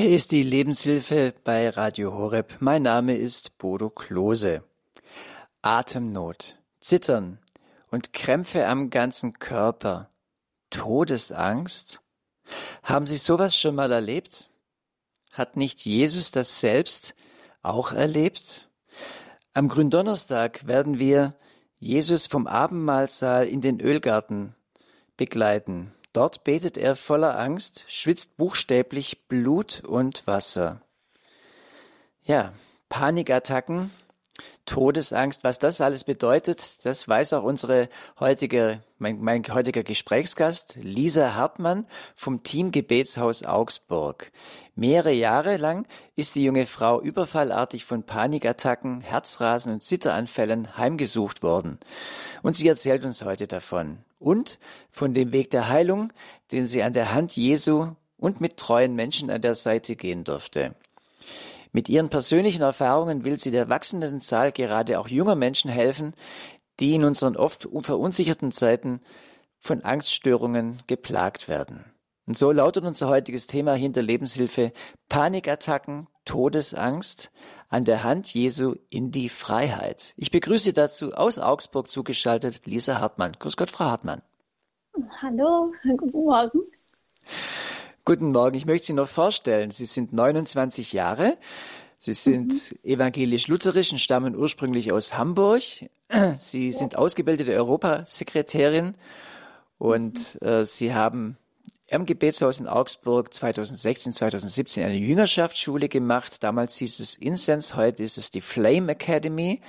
Hier ist die Lebenshilfe bei Radio Horeb. Mein Name ist Bodo Klose. Atemnot, Zittern und Krämpfe am ganzen Körper, Todesangst. Haben Sie sowas schon mal erlebt? Hat nicht Jesus das selbst auch erlebt? Am Gründonnerstag werden wir Jesus vom Abendmahlsaal in den Ölgarten begleiten. Dort betet er voller Angst, schwitzt buchstäblich Blut und Wasser. Ja, Panikattacken, Todesangst, was das alles bedeutet, das weiß auch unsere heutige, mein, mein heutiger Gesprächsgast, Lisa Hartmann vom Team Gebetshaus Augsburg. Mehrere Jahre lang ist die junge Frau überfallartig von Panikattacken, Herzrasen und Zitteranfällen heimgesucht worden. Und sie erzählt uns heute davon. Und von dem Weg der Heilung, den sie an der Hand Jesu und mit treuen Menschen an der Seite gehen durfte. Mit ihren persönlichen Erfahrungen will sie der wachsenden Zahl gerade auch junger Menschen helfen, die in unseren oft verunsicherten Zeiten von Angststörungen geplagt werden. Und so lautet unser heutiges Thema hinter Lebenshilfe Panikattacken, Todesangst an der Hand Jesu in die Freiheit. Ich begrüße dazu aus Augsburg zugeschaltet Lisa Hartmann. Grüß Gott, Frau Hartmann. Hallo, guten Morgen. Guten Morgen, ich möchte Sie noch vorstellen. Sie sind 29 Jahre. Sie sind mhm. evangelisch-lutherisch und stammen ursprünglich aus Hamburg. Sie sind ausgebildete Europasekretärin und mhm. äh, Sie haben am Gebetshaus in Augsburg 2016, 2017 eine Jüngerschaftsschule gemacht. Damals hieß es Incense, heute ist es die Flame Academy.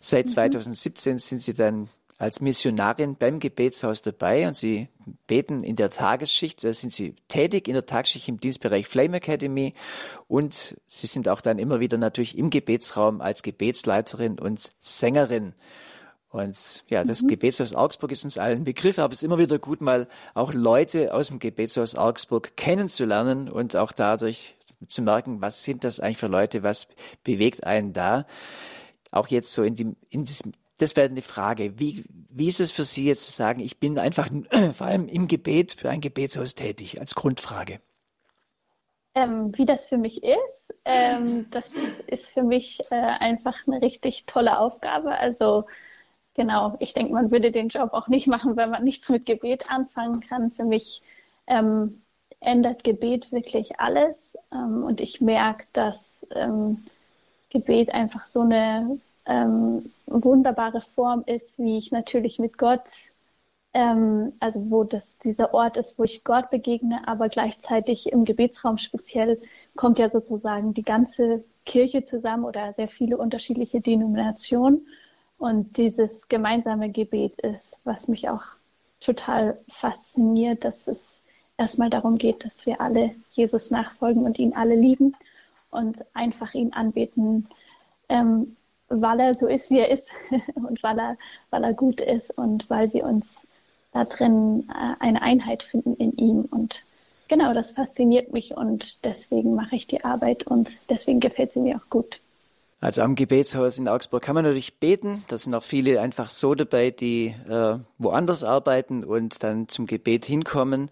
Seit 2017 mhm. sind Sie dann als Missionarin beim Gebetshaus dabei und sie beten in der Tagesschicht, da sind sie tätig in der Tagesschicht im Dienstbereich Flame Academy und sie sind auch dann immer wieder natürlich im Gebetsraum als Gebetsleiterin und Sängerin. Und ja, das mhm. Gebetshaus Augsburg ist uns allen ein Begriff, aber es ist immer wieder gut, mal auch Leute aus dem Gebetshaus Augsburg kennenzulernen und auch dadurch zu merken, was sind das eigentlich für Leute, was bewegt einen da. Auch jetzt so in, die, in diesem das wäre eine Frage. Wie, wie ist es für Sie jetzt zu sagen, ich bin einfach vor allem im Gebet für ein Gebetshaus tätig, als Grundfrage? Ähm, wie das für mich ist, ähm, das ist für mich äh, einfach eine richtig tolle Aufgabe. Also genau, ich denke, man würde den Job auch nicht machen, wenn man nichts mit Gebet anfangen kann. Für mich ähm, ändert Gebet wirklich alles ähm, und ich merke, dass ähm, Gebet einfach so eine ähm, wunderbare Form ist, wie ich natürlich mit Gott, ähm, also wo das dieser Ort ist, wo ich Gott begegne, aber gleichzeitig im Gebetsraum speziell kommt ja sozusagen die ganze Kirche zusammen oder sehr viele unterschiedliche Denominationen. Und dieses gemeinsame Gebet ist, was mich auch total fasziniert, dass es erstmal darum geht, dass wir alle Jesus nachfolgen und ihn alle lieben und einfach ihn anbeten, ähm, weil er so ist, wie er ist und weil er, weil er gut ist und weil wir uns da drin äh, eine Einheit finden in ihm. Und genau, das fasziniert mich und deswegen mache ich die Arbeit und deswegen gefällt sie mir auch gut. Also am Gebetshaus in Augsburg kann man natürlich beten. Da sind auch viele einfach so dabei, die äh, woanders arbeiten und dann zum Gebet hinkommen.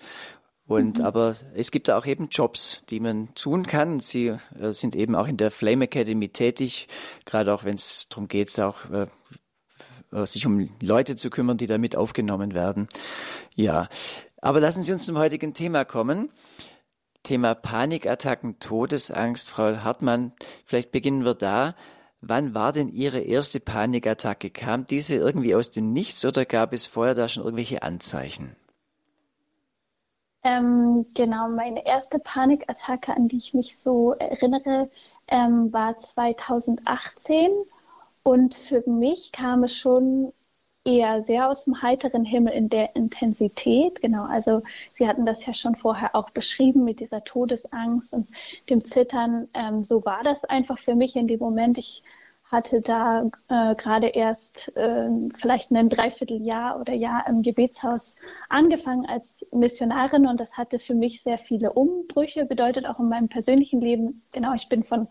Und mhm. aber es gibt auch eben Jobs, die man tun kann. Sie äh, sind eben auch in der Flame Academy tätig, gerade auch wenn es darum geht, auch äh, äh, sich um Leute zu kümmern, die damit aufgenommen werden. Ja, aber lassen Sie uns zum heutigen Thema kommen. Thema Panikattacken, Todesangst. Frau Hartmann, vielleicht beginnen wir da. Wann war denn Ihre erste Panikattacke? Kam diese irgendwie aus dem Nichts oder gab es vorher da schon irgendwelche Anzeichen? Ähm, genau, meine erste Panikattacke, an die ich mich so erinnere, ähm, war 2018. Und für mich kam es schon eher sehr aus dem heiteren Himmel in der Intensität. Genau, also Sie hatten das ja schon vorher auch beschrieben mit dieser Todesangst und dem Zittern. Ähm, so war das einfach für mich in dem Moment. Ich hatte da äh, gerade erst äh, vielleicht ein Dreivierteljahr oder Jahr im Gebetshaus angefangen als Missionarin und das hatte für mich sehr viele Umbrüche, bedeutet auch in meinem persönlichen Leben. Genau, ich bin von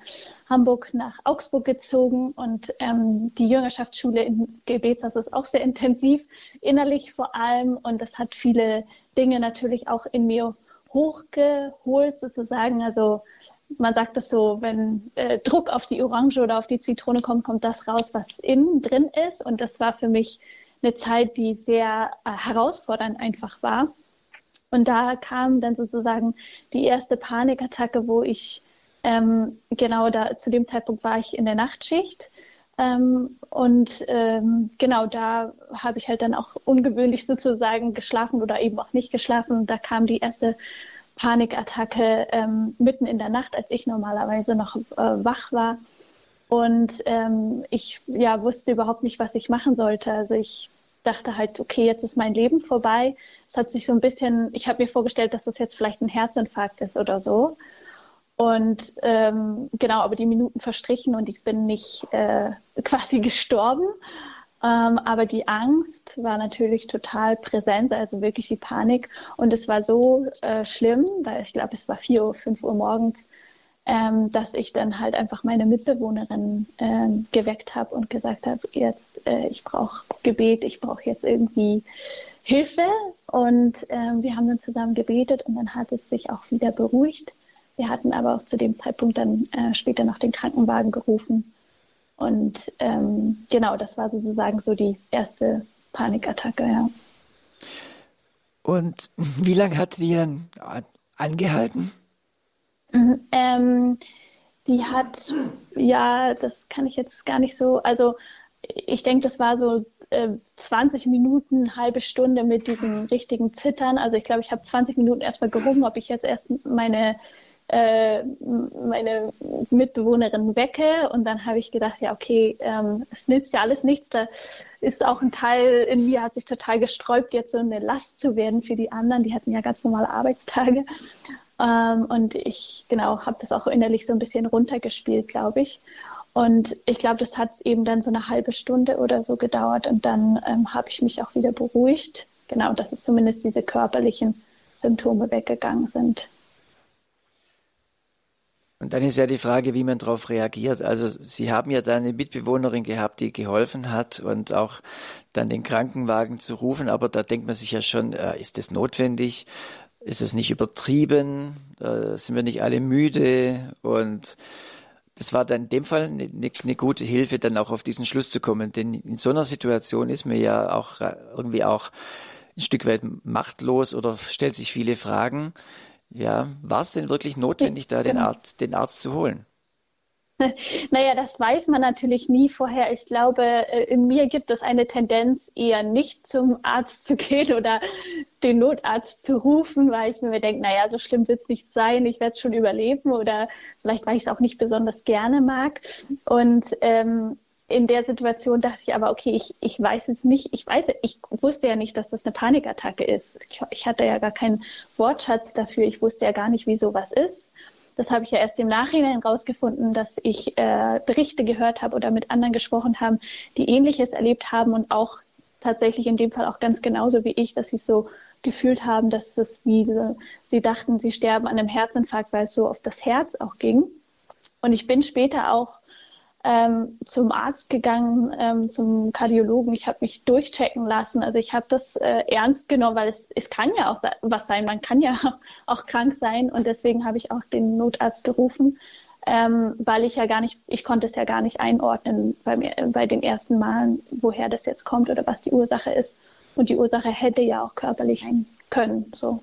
Hamburg nach Augsburg gezogen und ähm, die Jüngerschaftsschule im Gebetshaus ist auch sehr intensiv, innerlich vor allem und das hat viele Dinge natürlich auch in mir hochgeholt sozusagen. Also man sagt das so, wenn äh, Druck auf die Orange oder auf die Zitrone kommt, kommt das raus, was innen drin ist. Und das war für mich eine Zeit, die sehr äh, herausfordernd einfach war. Und da kam dann sozusagen die erste Panikattacke, wo ich ähm, genau da zu dem Zeitpunkt war ich in der Nachtschicht. Ähm, und ähm, genau da habe ich halt dann auch ungewöhnlich sozusagen geschlafen oder eben auch nicht geschlafen. Da kam die erste Panikattacke ähm, mitten in der Nacht, als ich normalerweise noch äh, wach war. Und ähm, ich ja, wusste überhaupt nicht, was ich machen sollte. Also ich dachte halt, okay, jetzt ist mein Leben vorbei. Es hat sich so ein bisschen, ich habe mir vorgestellt, dass das jetzt vielleicht ein Herzinfarkt ist oder so. Und ähm, genau, aber die Minuten verstrichen und ich bin nicht äh, quasi gestorben. Ähm, aber die Angst war natürlich total präsent, also wirklich die Panik. Und es war so äh, schlimm, weil ich glaube, es war 4 Uhr, 5 Uhr morgens, ähm, dass ich dann halt einfach meine Mitbewohnerin äh, geweckt habe und gesagt habe, jetzt, äh, ich brauche Gebet, ich brauche jetzt irgendwie Hilfe. Und äh, wir haben dann zusammen gebetet und dann hat es sich auch wieder beruhigt. Wir hatten aber auch zu dem Zeitpunkt dann äh, später noch den Krankenwagen gerufen. Und ähm, genau, das war sozusagen so die erste Panikattacke, ja. Und wie lange hat die dann angehalten? Mhm, ähm, die hat, ja, das kann ich jetzt gar nicht so, also ich denke, das war so äh, 20 Minuten, halbe Stunde mit diesem richtigen Zittern. Also ich glaube, ich habe 20 Minuten erstmal gerungen, ob ich jetzt erst meine äh, meine Mitbewohnerin wecke und dann habe ich gedacht, ja okay, ähm, es nützt ja alles nichts. Da ist auch ein Teil in mir hat sich total gesträubt, jetzt so eine Last zu werden für die anderen. Die hatten ja ganz normale Arbeitstage ähm, und ich genau habe das auch innerlich so ein bisschen runtergespielt, glaube ich. Und ich glaube, das hat eben dann so eine halbe Stunde oder so gedauert und dann ähm, habe ich mich auch wieder beruhigt. Genau, dass es zumindest diese körperlichen Symptome weggegangen sind. Und dann ist ja die Frage, wie man darauf reagiert. Also Sie haben ja da eine Mitbewohnerin gehabt, die geholfen hat und auch dann den Krankenwagen zu rufen. Aber da denkt man sich ja schon, äh, ist das notwendig? Ist es nicht übertrieben? Äh, sind wir nicht alle müde? Und das war dann in dem Fall eine, eine, gute Hilfe, dann auch auf diesen Schluss zu kommen. Denn in so einer Situation ist man ja auch äh, irgendwie auch ein Stück weit machtlos oder stellt sich viele Fragen. Ja, war es denn wirklich notwendig, da den, genau. Arzt, den Arzt zu holen? Naja, das weiß man natürlich nie vorher. Ich glaube, äh, in mir gibt es eine Tendenz, eher nicht zum Arzt zu gehen oder den Notarzt zu rufen, weil ich mir denke, naja, so schlimm wird es nicht sein, ich werde es schon überleben oder vielleicht, weil ich es auch nicht besonders gerne mag. Und ähm, in der Situation dachte ich aber, okay, ich, ich weiß jetzt nicht, ich weiß, ich wusste ja nicht, dass das eine Panikattacke ist. Ich, ich hatte ja gar keinen Wortschatz dafür. Ich wusste ja gar nicht, wie sowas ist. Das habe ich ja erst im Nachhinein rausgefunden, dass ich äh, Berichte gehört habe oder mit anderen gesprochen haben, die Ähnliches erlebt haben und auch tatsächlich in dem Fall auch ganz genauso wie ich, dass sie so gefühlt haben, dass es wie sie dachten, sie sterben an einem Herzinfarkt, weil es so auf das Herz auch ging. Und ich bin später auch ähm, zum Arzt gegangen, ähm, zum Kardiologen. Ich habe mich durchchecken lassen. Also ich habe das äh, ernst genommen, weil es, es kann ja auch was sein. Man kann ja auch krank sein und deswegen habe ich auch den Notarzt gerufen, ähm, weil ich ja gar nicht, ich konnte es ja gar nicht einordnen bei, mir, bei den ersten Malen, woher das jetzt kommt oder was die Ursache ist. Und die Ursache hätte ja auch körperlich sein können. So.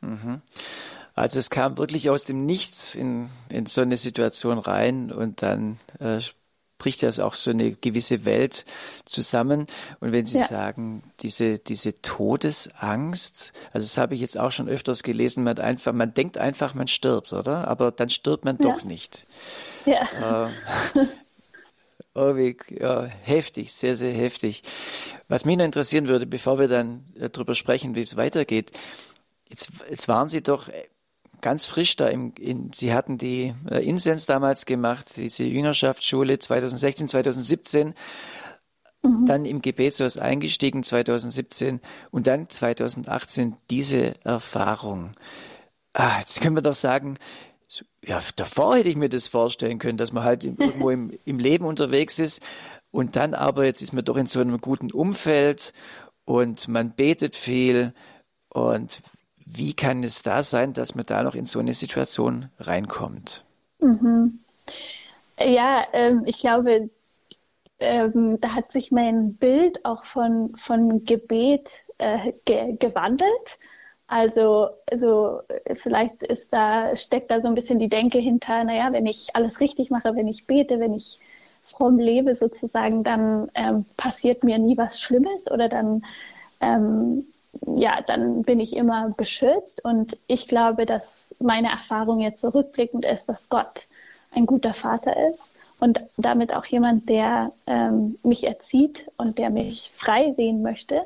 Mhm. Also es kam wirklich aus dem Nichts in, in so eine Situation rein und dann äh, bricht ja auch so eine gewisse Welt zusammen. Und wenn Sie ja. sagen, diese, diese Todesangst, also das habe ich jetzt auch schon öfters gelesen, man einfach, man denkt einfach, man stirbt, oder? Aber dann stirbt man ja. doch nicht. Ja. Äh, irgendwie, ja, heftig, sehr, sehr heftig. Was mich noch interessieren würde, bevor wir dann äh, darüber sprechen, wie es weitergeht, jetzt, jetzt waren Sie doch ganz frisch da im, in, Sie hatten die äh, Insens damals gemacht, diese Jüngerschaftsschule 2016, 2017, mhm. dann im Gebetshaus eingestiegen 2017 und dann 2018 diese Erfahrung. Ah, jetzt können wir doch sagen, ja, davor hätte ich mir das vorstellen können, dass man halt irgendwo im, im Leben unterwegs ist und dann aber jetzt ist man doch in so einem guten Umfeld und man betet viel und Wie kann es da sein, dass man da noch in so eine Situation reinkommt? Mhm. Ja, ähm, ich glaube, ähm, da hat sich mein Bild auch von, von Gebet äh, ge gewandelt. Also, also vielleicht ist da, steckt da so ein bisschen die Denke hinter, naja, wenn ich alles richtig mache, wenn ich bete, wenn ich fromm lebe sozusagen, dann ähm, passiert mir nie was Schlimmes oder dann, ähm, ja, dann bin ich immer beschützt. Und ich glaube, dass meine Erfahrung jetzt zurückblickend ist, dass Gott ein guter Vater ist und damit auch jemand, der ähm, mich erzieht und der mich frei sehen möchte.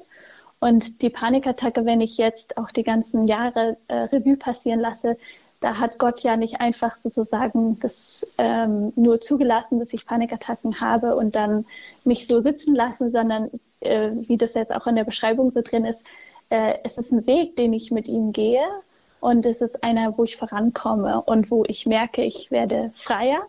Und die Panikattacke, wenn ich jetzt auch die ganzen Jahre äh, Revue passieren lasse, da hat Gott ja nicht einfach sozusagen das ähm, nur zugelassen, dass ich Panikattacken habe und dann mich so sitzen lassen, sondern äh, wie das jetzt auch in der Beschreibung so drin ist, äh, es ist ein Weg, den ich mit ihm gehe und es ist einer, wo ich vorankomme und wo ich merke, ich werde freier.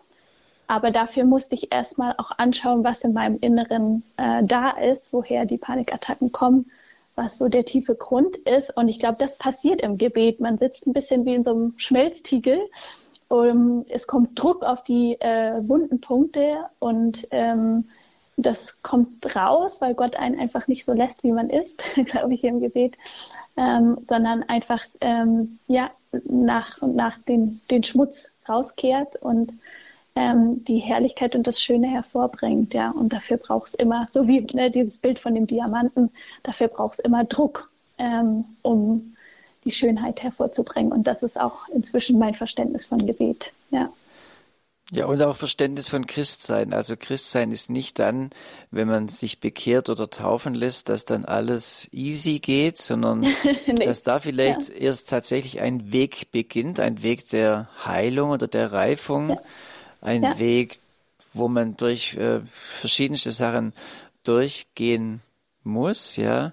Aber dafür musste ich erstmal auch anschauen, was in meinem Inneren äh, da ist, woher die Panikattacken kommen was so der tiefe Grund ist. Und ich glaube, das passiert im Gebet. Man sitzt ein bisschen wie in so einem Schmelztiegel. Um, es kommt Druck auf die äh, wunden Punkte und ähm, das kommt raus, weil Gott einen einfach nicht so lässt, wie man ist, glaube ich, im Gebet, ähm, sondern einfach ähm, ja, nach und nach den, den Schmutz rauskehrt und ähm, die Herrlichkeit und das Schöne hervorbringt. Ja? Und dafür braucht es immer, so wie ne, dieses Bild von dem Diamanten, dafür braucht es immer Druck, ähm, um die Schönheit hervorzubringen. Und das ist auch inzwischen mein Verständnis von Gebet. Ja. Ja, und auch Verständnis von Christsein. Also Christsein ist nicht dann, wenn man sich bekehrt oder taufen lässt, dass dann alles easy geht, sondern nee. dass da vielleicht ja. erst tatsächlich ein Weg beginnt, ein Weg der Heilung oder der Reifung. Ja ein ja. Weg, wo man durch äh, verschiedenste Sachen durchgehen muss, ja.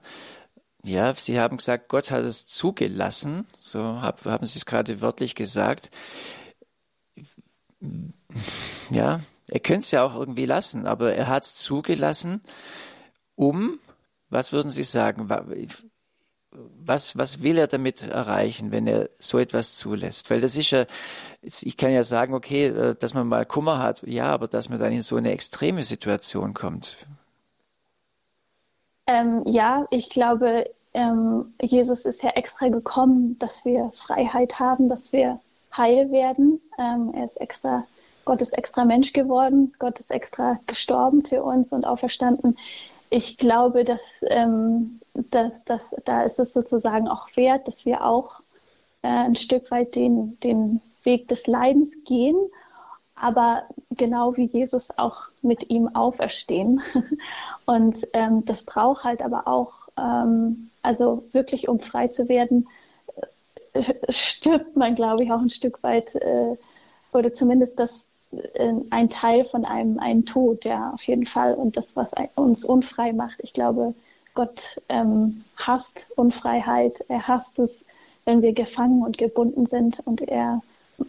Ja, Sie haben gesagt, Gott hat es zugelassen, so hab, haben Sie es gerade wörtlich gesagt. Ja, er könnte es ja auch irgendwie lassen, aber er hat es zugelassen, um, was würden Sie sagen, was, was will er damit erreichen, wenn er so etwas zulässt? Weil das ist ja, ich kann ja sagen, okay, äh, dass man mal Kummer hat, ja, aber dass man dann in so eine extreme Situation kommt. Ähm, ja, ich glaube, ähm, Jesus ist ja extra gekommen, dass wir Freiheit haben, dass wir heil werden. Ähm, er ist extra, Gott ist extra Mensch geworden, Gott ist extra gestorben für uns und auferstanden ich glaube, dass, ähm, dass, dass da ist es sozusagen auch wert, dass wir auch äh, ein Stück weit den, den Weg des Leidens gehen, aber genau wie Jesus auch mit ihm auferstehen. Und ähm, das braucht halt aber auch, ähm, also wirklich um frei zu werden, äh, stirbt man, glaube ich, auch ein Stück weit, äh, oder zumindest das, ein Teil von einem, einem Tod, ja, auf jeden Fall. Und das, was uns unfrei macht. Ich glaube, Gott ähm, hasst Unfreiheit. Er hasst es, wenn wir gefangen und gebunden sind. Und er,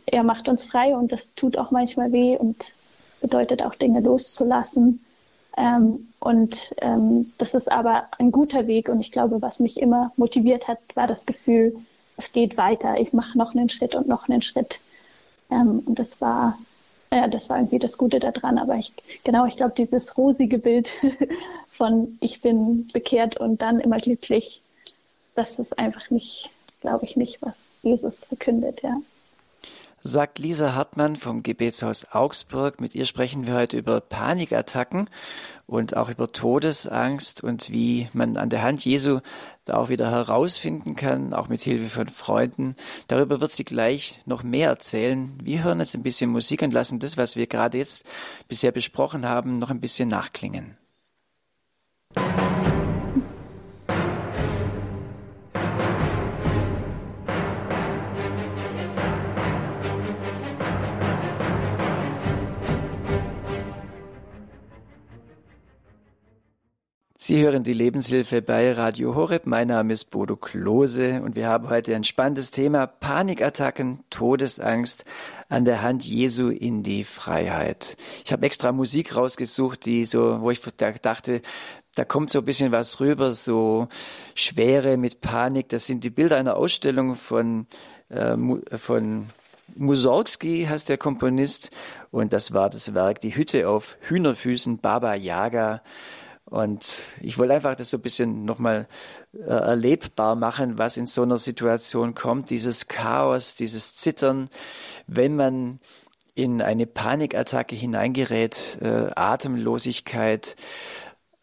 er macht uns frei. Und das tut auch manchmal weh und bedeutet auch Dinge loszulassen. Ähm, und ähm, das ist aber ein guter Weg. Und ich glaube, was mich immer motiviert hat, war das Gefühl, es geht weiter. Ich mache noch einen Schritt und noch einen Schritt. Ähm, und das war ja, das war irgendwie das Gute daran. Aber ich, genau, ich glaube, dieses rosige Bild von ich bin bekehrt und dann immer glücklich, das ist einfach nicht, glaube ich, nicht, was Jesus verkündet, ja sagt Lisa Hartmann vom Gebetshaus Augsburg. Mit ihr sprechen wir heute über Panikattacken und auch über Todesangst und wie man an der Hand Jesu da auch wieder herausfinden kann, auch mit Hilfe von Freunden. Darüber wird sie gleich noch mehr erzählen. Wir hören jetzt ein bisschen Musik und lassen das, was wir gerade jetzt bisher besprochen haben, noch ein bisschen nachklingen. Sie hören die Lebenshilfe bei Radio Horeb. Mein Name ist Bodo Klose und wir haben heute ein spannendes Thema Panikattacken, Todesangst an der Hand Jesu in die Freiheit. Ich habe extra Musik rausgesucht, die so, wo ich dachte, da kommt so ein bisschen was rüber, so Schwere mit Panik. Das sind die Bilder einer Ausstellung von, äh, von Mussorgsky heißt der Komponist und das war das Werk Die Hütte auf Hühnerfüßen, Baba Yaga. Und ich wollte einfach das so ein bisschen nochmal äh, erlebbar machen, was in so einer Situation kommt. Dieses Chaos, dieses Zittern, wenn man in eine Panikattacke hineingerät, äh, Atemlosigkeit,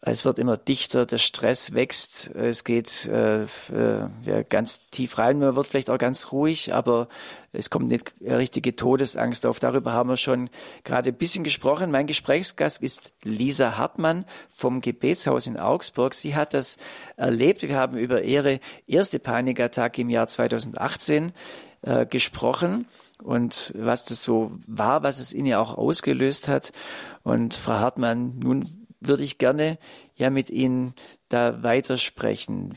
es wird immer dichter, der Stress wächst, es geht äh, äh, ja, ganz tief rein, man wird vielleicht auch ganz ruhig, aber es kommt eine richtige Todesangst auf. Darüber haben wir schon gerade ein bisschen gesprochen. Mein Gesprächsgast ist Lisa Hartmann vom Gebetshaus in Augsburg. Sie hat das erlebt. Wir haben über ihre erste Panikattacke im Jahr 2018 äh, gesprochen und was das so war, was es in ihr auch ausgelöst hat. Und Frau Hartmann, nun würde ich gerne ja mit Ihnen da weitersprechen.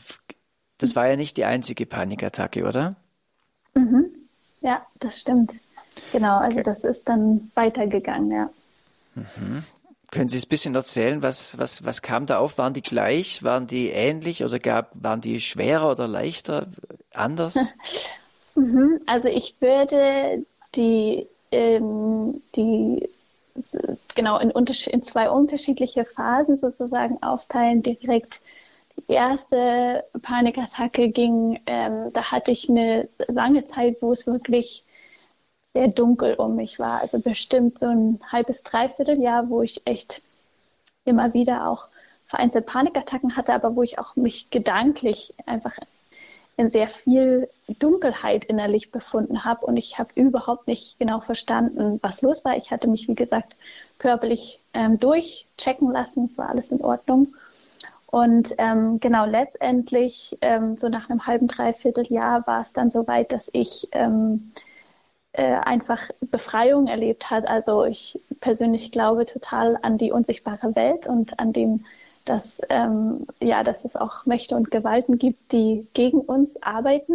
Das war ja nicht die einzige Panikattacke, oder? Mhm. Ja, das stimmt. Genau, also okay. das ist dann weitergegangen, ja. Mhm. Können Sie es ein bisschen erzählen, was, was, was kam da auf? Waren die gleich? Waren die ähnlich oder gab, waren die schwerer oder leichter? Anders? mhm. Also ich würde die, ähm, die genau in, in zwei unterschiedliche Phasen sozusagen aufteilen. Direkt die erste Panikattacke ging, ähm, da hatte ich eine lange Zeit, wo es wirklich sehr dunkel um mich war. Also bestimmt so ein halbes, dreiviertel Jahr, wo ich echt immer wieder auch vereinzelt Panikattacken hatte, aber wo ich auch mich gedanklich einfach in sehr viel Dunkelheit innerlich befunden habe und ich habe überhaupt nicht genau verstanden, was los war. Ich hatte mich, wie gesagt, körperlich ähm, durchchecken lassen, es war alles in Ordnung. Und ähm, genau, letztendlich, ähm, so nach einem halben, dreiviertel Jahr war es dann so weit, dass ich ähm, äh, einfach Befreiung erlebt hat. Also ich persönlich glaube total an die unsichtbare Welt und an dem dass, ähm, ja, dass es auch Mächte und Gewalten gibt, die gegen uns arbeiten.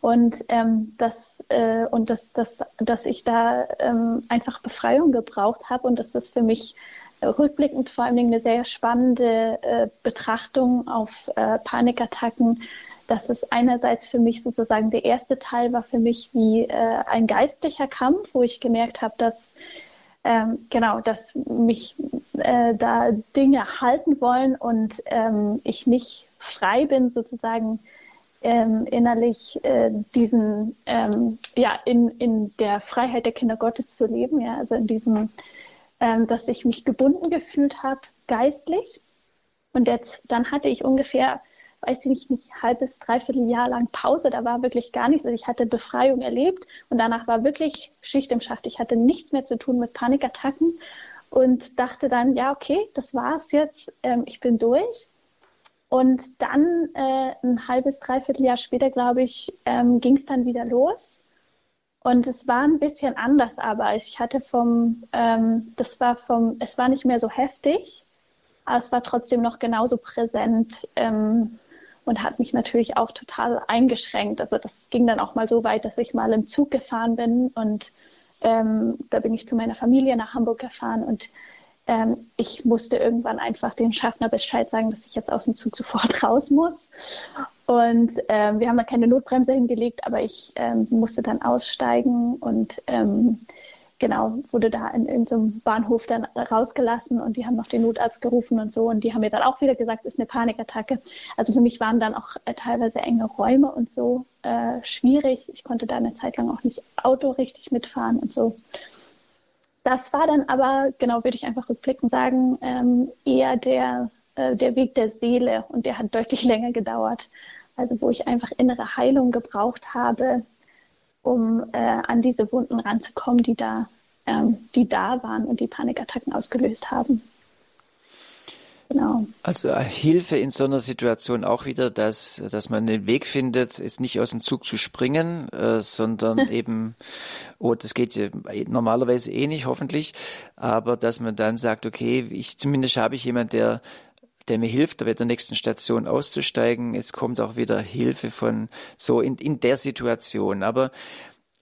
Und ähm, dass äh, und dass, dass, dass ich da ähm, einfach Befreiung gebraucht habe und dass das für mich rückblickend vor allen Dingen eine sehr spannende äh, Betrachtung auf äh, Panikattacken, dass es einerseits für mich sozusagen der erste Teil war für mich wie äh, ein geistlicher Kampf, wo ich gemerkt habe, dass ähm, genau, dass mich äh, da Dinge halten wollen und ähm, ich nicht frei bin, sozusagen ähm, innerlich äh, diesen, ähm, ja, in, in der Freiheit der Kinder Gottes zu leben, ja, also in diesem, ähm, dass ich mich gebunden gefühlt habe, geistlich. Und jetzt, dann hatte ich ungefähr weiß ich nicht, ein halbes, dreiviertel Jahr lang Pause. Da war wirklich gar nichts. Also ich hatte Befreiung erlebt und danach war wirklich Schicht im Schacht. Ich hatte nichts mehr zu tun mit Panikattacken und dachte dann, ja, okay, das war's jetzt. Ähm, ich bin durch. Und dann äh, ein halbes, dreiviertel Jahr später, glaube ich, ähm, ging es dann wieder los. Und es war ein bisschen anders, aber ich hatte vom, ähm, das war vom, es war nicht mehr so heftig, aber es war trotzdem noch genauso präsent. Ähm, und hat mich natürlich auch total eingeschränkt. Also das ging dann auch mal so weit, dass ich mal im Zug gefahren bin und ähm, da bin ich zu meiner Familie nach Hamburg gefahren und ähm, ich musste irgendwann einfach dem Schaffner Bescheid sagen, dass ich jetzt aus dem Zug sofort raus muss. Und ähm, wir haben da keine Notbremse hingelegt, aber ich ähm, musste dann aussteigen und ähm, genau, wurde da in irgendeinem Bahnhof dann rausgelassen und die haben noch den Notarzt gerufen und so und die haben mir dann auch wieder gesagt, ist eine Panikattacke. Also für mich waren dann auch äh, teilweise enge Räume und so äh, schwierig. Ich konnte da eine Zeit lang auch nicht Auto richtig mitfahren und so. Das war dann aber, genau, würde ich einfach rückblickend sagen, ähm, eher der, äh, der Weg der Seele und der hat deutlich länger gedauert. Also wo ich einfach innere Heilung gebraucht habe, um äh, an diese Wunden ranzukommen, die da, ähm, die da waren und die Panikattacken ausgelöst haben. Genau. Also äh, Hilfe in so einer Situation auch wieder, dass, dass man den Weg findet, ist nicht aus dem Zug zu springen, äh, sondern eben, oh, das geht ja normalerweise eh nicht, hoffentlich, aber dass man dann sagt, okay, ich zumindest habe ich jemand, der der mir hilft, bei der nächsten Station auszusteigen. Es kommt auch wieder Hilfe von so in, in der Situation. Aber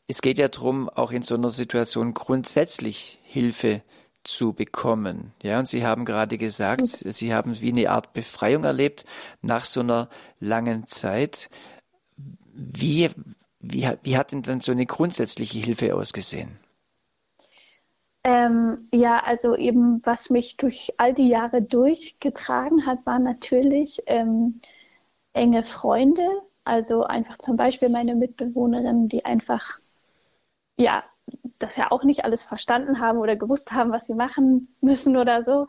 es geht ja darum, auch in so einer Situation grundsätzlich Hilfe zu bekommen. Ja, und Sie haben gerade gesagt, Sie haben wie eine Art Befreiung erlebt nach so einer langen Zeit. Wie, wie, wie hat denn dann so eine grundsätzliche Hilfe ausgesehen? Ähm, ja, also eben, was mich durch all die Jahre durchgetragen hat, waren natürlich ähm, enge Freunde. Also einfach zum Beispiel meine Mitbewohnerinnen, die einfach, ja, das ja auch nicht alles verstanden haben oder gewusst haben, was sie machen müssen oder so.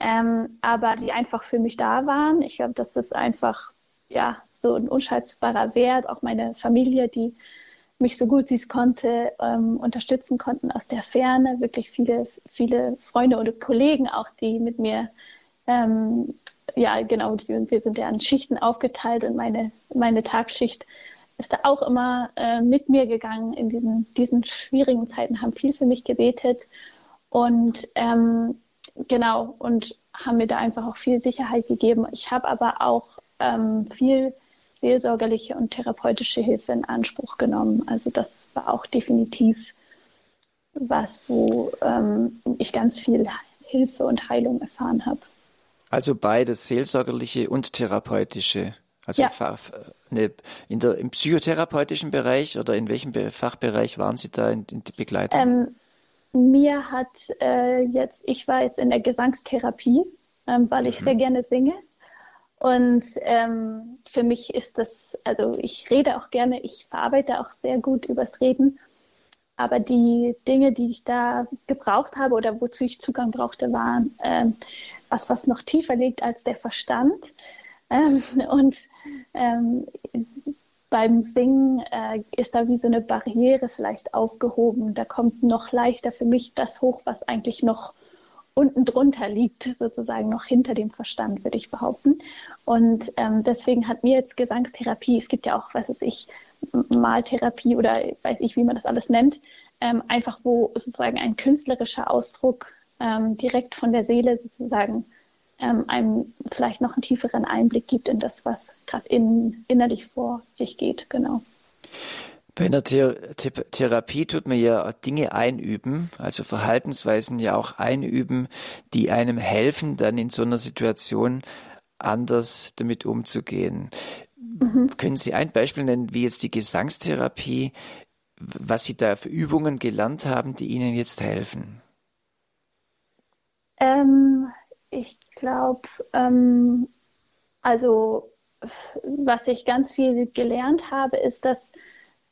Ähm, aber die einfach für mich da waren. Ich glaube, das ist einfach, ja, so ein unschätzbarer Wert. Auch meine Familie, die mich so gut sie es konnte ähm, unterstützen konnten aus der Ferne. Wirklich viele, viele Freunde und Kollegen auch, die mit mir, ähm, ja genau, wir sind ja an Schichten aufgeteilt und meine, meine Tagschicht ist da auch immer äh, mit mir gegangen in diesen, diesen schwierigen Zeiten, haben viel für mich gebetet und ähm, genau und haben mir da einfach auch viel Sicherheit gegeben. Ich habe aber auch ähm, viel seelsorgerliche und therapeutische Hilfe in Anspruch genommen. Also das war auch definitiv was, wo ähm, ich ganz viel Hilfe und Heilung erfahren habe. Also beides, seelsorgerliche und therapeutische. Also ja. eine, in der, im psychotherapeutischen Bereich oder in welchem Fachbereich waren Sie da in, in die Begleitung? Ähm, mir hat äh, jetzt, ich war jetzt in der Gesangstherapie, ähm, weil ich mhm. sehr gerne singe. Und ähm, für mich ist das, also ich rede auch gerne, ich verarbeite auch sehr gut übers Reden. Aber die Dinge, die ich da gebraucht habe oder wozu ich Zugang brauchte, waren ähm, was, was noch tiefer liegt als der Verstand. Ähm, und ähm, beim Singen äh, ist da wie so eine Barriere vielleicht aufgehoben. Da kommt noch leichter für mich das hoch, was eigentlich noch unten drunter liegt, sozusagen noch hinter dem Verstand, würde ich behaupten. Und ähm, deswegen hat mir jetzt Gesangstherapie, es gibt ja auch, was weiß ich, Maltherapie oder weiß ich, wie man das alles nennt, ähm, einfach wo sozusagen ein künstlerischer Ausdruck ähm, direkt von der Seele sozusagen ähm, einem vielleicht noch einen tieferen Einblick gibt in das, was gerade in, innerlich vor sich geht. Genau. Bei einer Thera Therapie tut man ja Dinge einüben, also Verhaltensweisen ja auch einüben, die einem helfen, dann in so einer Situation anders damit umzugehen. Mhm. Können Sie ein Beispiel nennen, wie jetzt die Gesangstherapie, was Sie da für Übungen gelernt haben, die Ihnen jetzt helfen? Ähm, ich glaube, ähm, also was ich ganz viel gelernt habe, ist, dass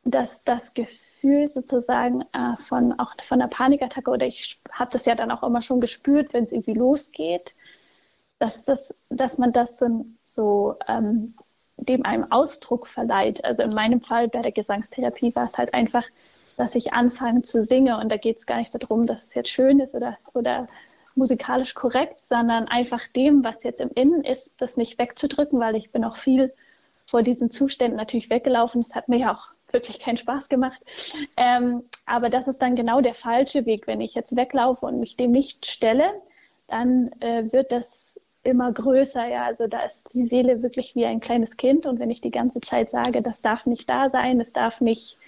dass das Gefühl sozusagen äh, von auch von der Panikattacke oder ich habe das ja dann auch immer schon gespürt, wenn es irgendwie losgeht, dass das, dass man das dann so ähm, dem einem Ausdruck verleiht. Also in meinem Fall bei der Gesangstherapie war es halt einfach, dass ich anfange zu singen und da geht es gar nicht darum, dass es jetzt schön ist oder oder musikalisch korrekt, sondern einfach dem, was jetzt im Innen ist, das nicht wegzudrücken, weil ich bin auch viel vor diesen Zuständen natürlich weggelaufen. Das hat mir ja auch wirklich keinen Spaß gemacht. Ähm, aber das ist dann genau der falsche Weg. Wenn ich jetzt weglaufe und mich dem nicht stelle, dann äh, wird das immer größer. Ja, also da ist die Seele wirklich wie ein kleines Kind. Und wenn ich die ganze Zeit sage, das darf nicht da sein, es darf nicht,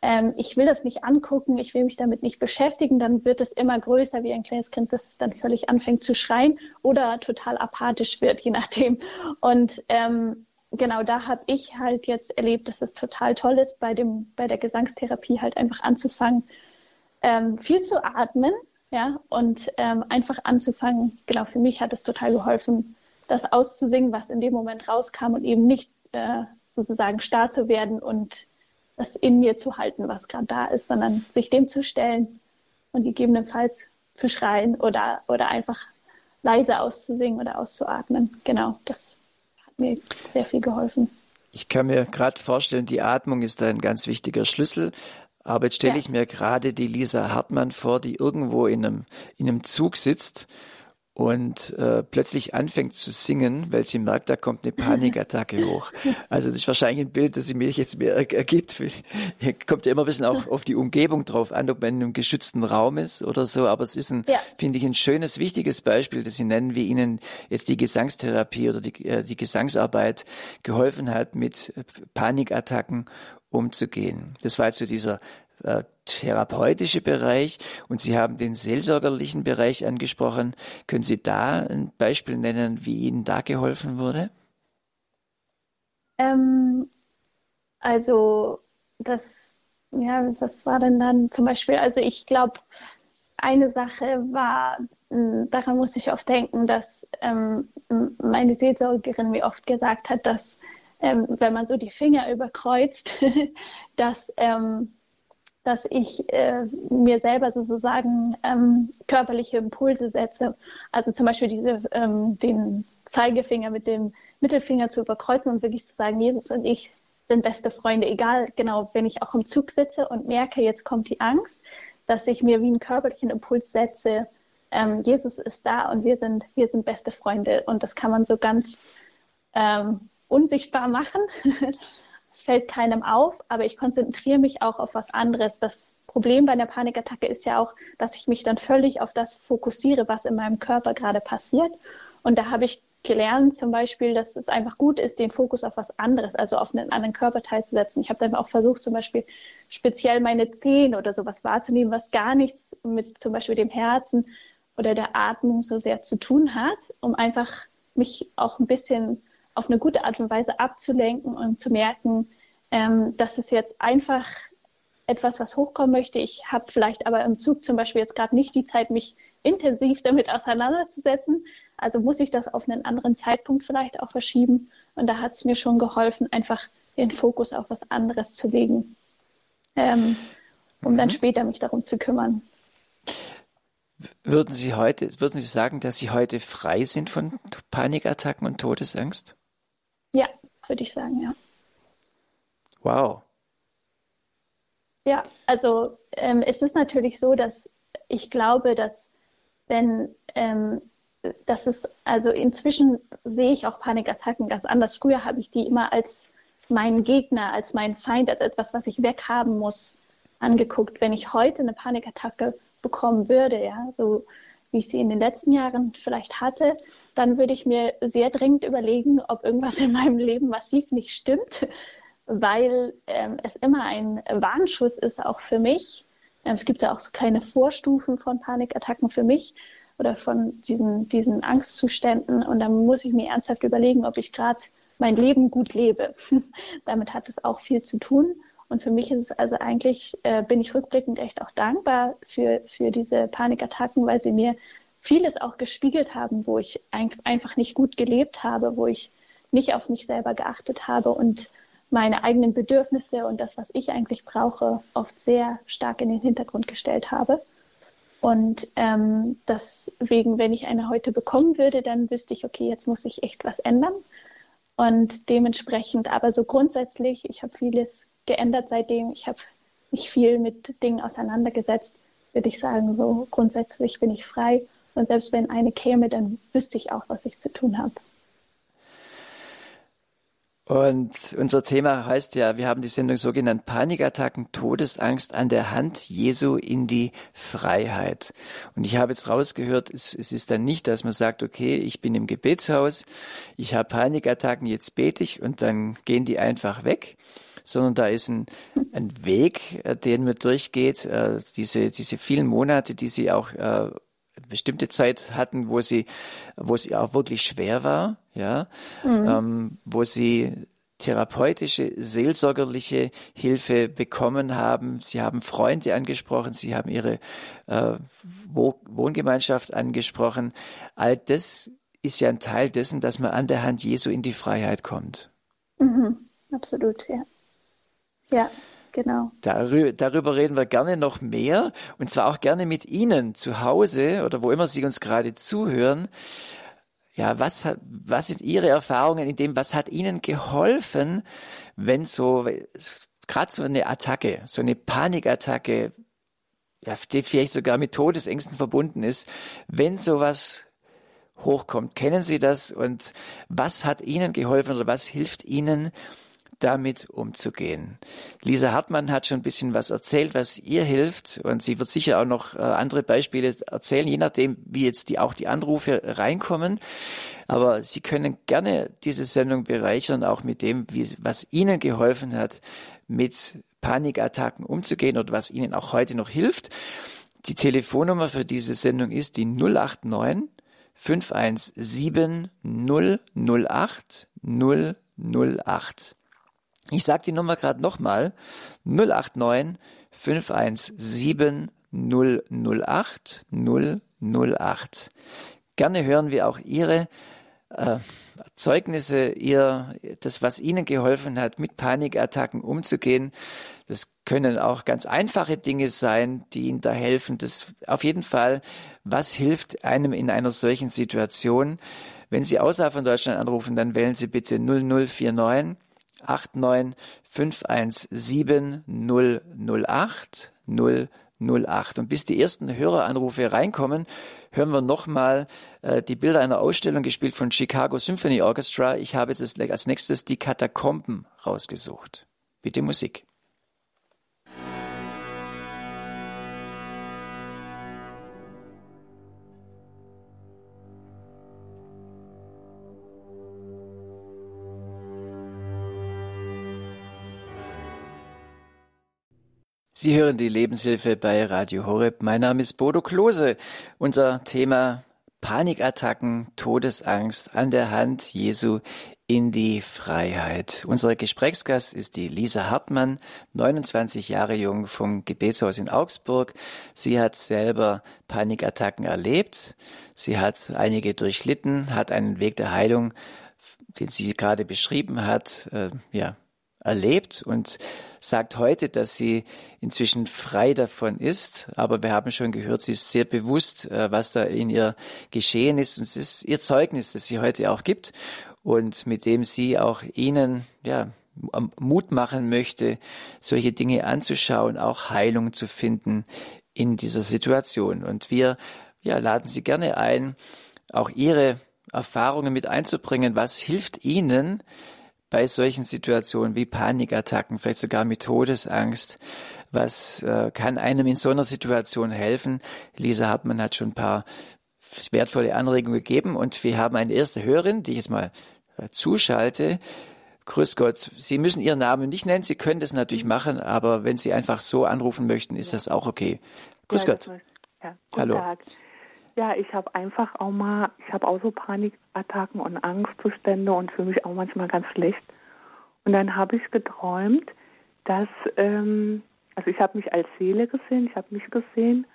ähm, ich will das nicht angucken, ich will mich damit nicht beschäftigen, dann wird es immer größer wie ein kleines Kind, das es dann völlig anfängt zu schreien oder total apathisch wird, je nachdem. Und ähm, genau da habe ich halt jetzt erlebt, dass es total toll ist, bei, dem, bei der Gesangstherapie halt einfach anzufangen, ähm, viel zu atmen, ja, und ähm, einfach anzufangen. Genau, für mich hat es total geholfen, das auszusingen, was in dem Moment rauskam und eben nicht äh, sozusagen starr zu werden und das in mir zu halten, was gerade da ist, sondern sich dem zu stellen und gegebenenfalls zu schreien oder, oder einfach leise auszusingen oder auszuatmen. Genau, das mir sehr viel geholfen. Ich kann mir gerade vorstellen, die Atmung ist da ein ganz wichtiger Schlüssel. Aber jetzt stelle ja. ich mir gerade die Lisa Hartmann vor, die irgendwo in einem, in einem Zug sitzt und äh, plötzlich anfängt zu singen, weil sie merkt, da kommt eine Panikattacke hoch. Also das ist wahrscheinlich ein Bild, das sie mir jetzt mehr ergibt. Kommt ja immer ein bisschen auch auf die Umgebung drauf an, ob man in einem geschützten Raum ist oder so. Aber es ist ein, ja. finde ich, ein schönes, wichtiges Beispiel, das Sie nennen, wie Ihnen jetzt die Gesangstherapie oder die, äh, die Gesangsarbeit geholfen hat, mit Panikattacken umzugehen. Das war jetzt so dieser äh, therapeutische Bereich und Sie haben den seelsorgerlichen Bereich angesprochen. Können Sie da ein Beispiel nennen, wie Ihnen da geholfen wurde? Ähm, also das, ja, was war denn dann zum Beispiel? Also ich glaube, eine Sache war, hm, daran muss ich oft denken, dass ähm, meine Seelsorgerin mir oft gesagt hat, dass ähm, wenn man so die Finger überkreuzt, dass ähm, dass ich äh, mir selber sozusagen ähm, körperliche Impulse setze. Also zum Beispiel diese, ähm, den Zeigefinger mit dem Mittelfinger zu überkreuzen und wirklich zu sagen, Jesus und ich sind beste Freunde, egal genau, wenn ich auch im Zug sitze und merke, jetzt kommt die Angst, dass ich mir wie einen körperlichen Impuls setze, ähm, Jesus ist da und wir sind, wir sind beste Freunde. Und das kann man so ganz ähm, unsichtbar machen. es fällt keinem auf, aber ich konzentriere mich auch auf was anderes. Das Problem bei einer Panikattacke ist ja auch, dass ich mich dann völlig auf das fokussiere, was in meinem Körper gerade passiert. Und da habe ich gelernt zum Beispiel, dass es einfach gut ist, den Fokus auf was anderes, also auf einen anderen Körperteil zu setzen. Ich habe dann auch versucht, zum Beispiel speziell meine Zähne oder sowas wahrzunehmen, was gar nichts mit zum Beispiel dem Herzen oder der Atmung so sehr zu tun hat, um einfach mich auch ein bisschen auf eine gute Art und Weise abzulenken und zu merken, ähm, dass es jetzt einfach etwas, was hochkommen möchte. Ich habe vielleicht aber im Zug zum Beispiel jetzt gerade nicht die Zeit, mich intensiv damit auseinanderzusetzen. Also muss ich das auf einen anderen Zeitpunkt vielleicht auch verschieben. Und da hat es mir schon geholfen, einfach den Fokus auf was anderes zu legen, ähm, um mhm. dann später mich darum zu kümmern. Würden Sie heute, würden Sie sagen, dass Sie heute frei sind von Panikattacken und Todesangst? Würde ich sagen, ja. Wow. Ja, also ähm, es ist natürlich so, dass ich glaube, dass wenn ähm, das ist, also inzwischen sehe ich auch Panikattacken ganz anders. Früher habe ich die immer als meinen Gegner, als meinen Feind, als etwas, was ich weghaben muss, angeguckt. Wenn ich heute eine Panikattacke bekommen würde, ja, so wie ich sie in den letzten Jahren vielleicht hatte, dann würde ich mir sehr dringend überlegen, ob irgendwas in meinem Leben massiv nicht stimmt, weil ähm, es immer ein Warnschuss ist, auch für mich. Ähm, es gibt ja auch so kleine Vorstufen von Panikattacken für mich oder von diesen, diesen Angstzuständen. Und dann muss ich mir ernsthaft überlegen, ob ich gerade mein Leben gut lebe. Damit hat es auch viel zu tun. Und für mich ist es also eigentlich, äh, bin ich rückblickend echt auch dankbar für, für diese Panikattacken, weil sie mir vieles auch gespiegelt haben, wo ich ein, einfach nicht gut gelebt habe, wo ich nicht auf mich selber geachtet habe und meine eigenen Bedürfnisse und das, was ich eigentlich brauche, oft sehr stark in den Hintergrund gestellt habe. Und ähm, deswegen, wenn ich eine heute bekommen würde, dann wüsste ich, okay, jetzt muss ich echt was ändern. Und dementsprechend, aber so grundsätzlich, ich habe vieles geändert seitdem. Ich habe mich viel mit Dingen auseinandergesetzt, würde ich sagen. So grundsätzlich bin ich frei. Und selbst wenn eine käme, dann wüsste ich auch, was ich zu tun habe. Und unser Thema heißt ja, wir haben die Sendung so genannt, Panikattacken, Todesangst an der Hand Jesu in die Freiheit. Und ich habe jetzt rausgehört, es, es ist dann nicht, dass man sagt, okay, ich bin im Gebetshaus, ich habe Panikattacken, jetzt bete ich und dann gehen die einfach weg, sondern da ist ein, ein Weg, äh, den man durchgeht, äh, diese, diese vielen Monate, die sie auch äh, bestimmte Zeit hatten, wo sie, wo sie auch wirklich schwer war, ja, mhm. ähm, wo sie therapeutische, seelsorgerliche Hilfe bekommen haben. Sie haben Freunde angesprochen, sie haben ihre äh, Wohngemeinschaft angesprochen. All das ist ja ein Teil dessen, dass man an der Hand Jesu in die Freiheit kommt. Mhm, absolut, ja. Ja, genau. Darüber, darüber reden wir gerne noch mehr und zwar auch gerne mit Ihnen zu Hause oder wo immer Sie uns gerade zuhören. Ja, was, was sind Ihre Erfahrungen in dem, was hat Ihnen geholfen, wenn so, gerade so eine Attacke, so eine Panikattacke, ja, die vielleicht sogar mit Todesängsten verbunden ist, wenn sowas hochkommt. Kennen Sie das und was hat Ihnen geholfen oder was hilft Ihnen, damit umzugehen. Lisa Hartmann hat schon ein bisschen was erzählt, was ihr hilft und sie wird sicher auch noch äh, andere Beispiele erzählen, je nachdem, wie jetzt die, auch die Anrufe reinkommen. Aber Sie können gerne diese Sendung bereichern, auch mit dem, wie, was Ihnen geholfen hat, mit Panikattacken umzugehen oder was Ihnen auch heute noch hilft. Die Telefonnummer für diese Sendung ist die 089 517 008 008. Ich sage die Nummer gerade nochmal. 089 517 008 008. Gerne hören wir auch Ihre äh, Zeugnisse, ihr, das, was Ihnen geholfen hat, mit Panikattacken umzugehen. Das können auch ganz einfache Dinge sein, die Ihnen da helfen. Das auf jeden Fall, was hilft einem in einer solchen Situation? Wenn Sie außerhalb von Deutschland anrufen, dann wählen Sie bitte 0049 89 517 008 008. Und bis die ersten Höreranrufe reinkommen, hören wir nochmal äh, die Bilder einer Ausstellung gespielt von Chicago Symphony Orchestra. Ich habe jetzt als nächstes die Katakomben rausgesucht. Bitte Musik. Sie hören die Lebenshilfe bei Radio Horeb. Mein Name ist Bodo Klose. Unser Thema Panikattacken, Todesangst an der Hand Jesu in die Freiheit. Unser Gesprächsgast ist die Lisa Hartmann, 29 Jahre jung vom Gebetshaus in Augsburg. Sie hat selber Panikattacken erlebt. Sie hat einige durchlitten, hat einen Weg der Heilung, den sie gerade beschrieben hat, äh, ja, erlebt und sagt heute, dass sie inzwischen frei davon ist. Aber wir haben schon gehört, sie ist sehr bewusst, äh, was da in ihr geschehen ist. Und es ist ihr Zeugnis, das sie heute auch gibt und mit dem sie auch Ihnen, ja, Mut machen möchte, solche Dinge anzuschauen, auch Heilung zu finden in dieser Situation. Und wir ja, laden Sie gerne ein, auch Ihre Erfahrungen mit einzubringen. Was hilft Ihnen, bei solchen Situationen wie Panikattacken, vielleicht sogar mit Todesangst. Was äh, kann einem in so einer Situation helfen? Lisa Hartmann hat schon ein paar wertvolle Anregungen gegeben und wir haben eine erste Hörerin, die ich jetzt mal äh, zuschalte. Grüß Gott. Sie müssen Ihren Namen nicht nennen. Sie können das natürlich machen, aber wenn Sie einfach so anrufen möchten, ist ja. das auch okay. Grüß ja, Gott. Ja, Hallo. Tag. Ja, ich habe einfach auch mal, ich habe auch so Panikattacken und Angstzustände und fühle mich auch manchmal ganz schlecht. Und dann habe ich geträumt, dass, ähm, also ich habe mich als Seele gesehen, ich habe mich gesehen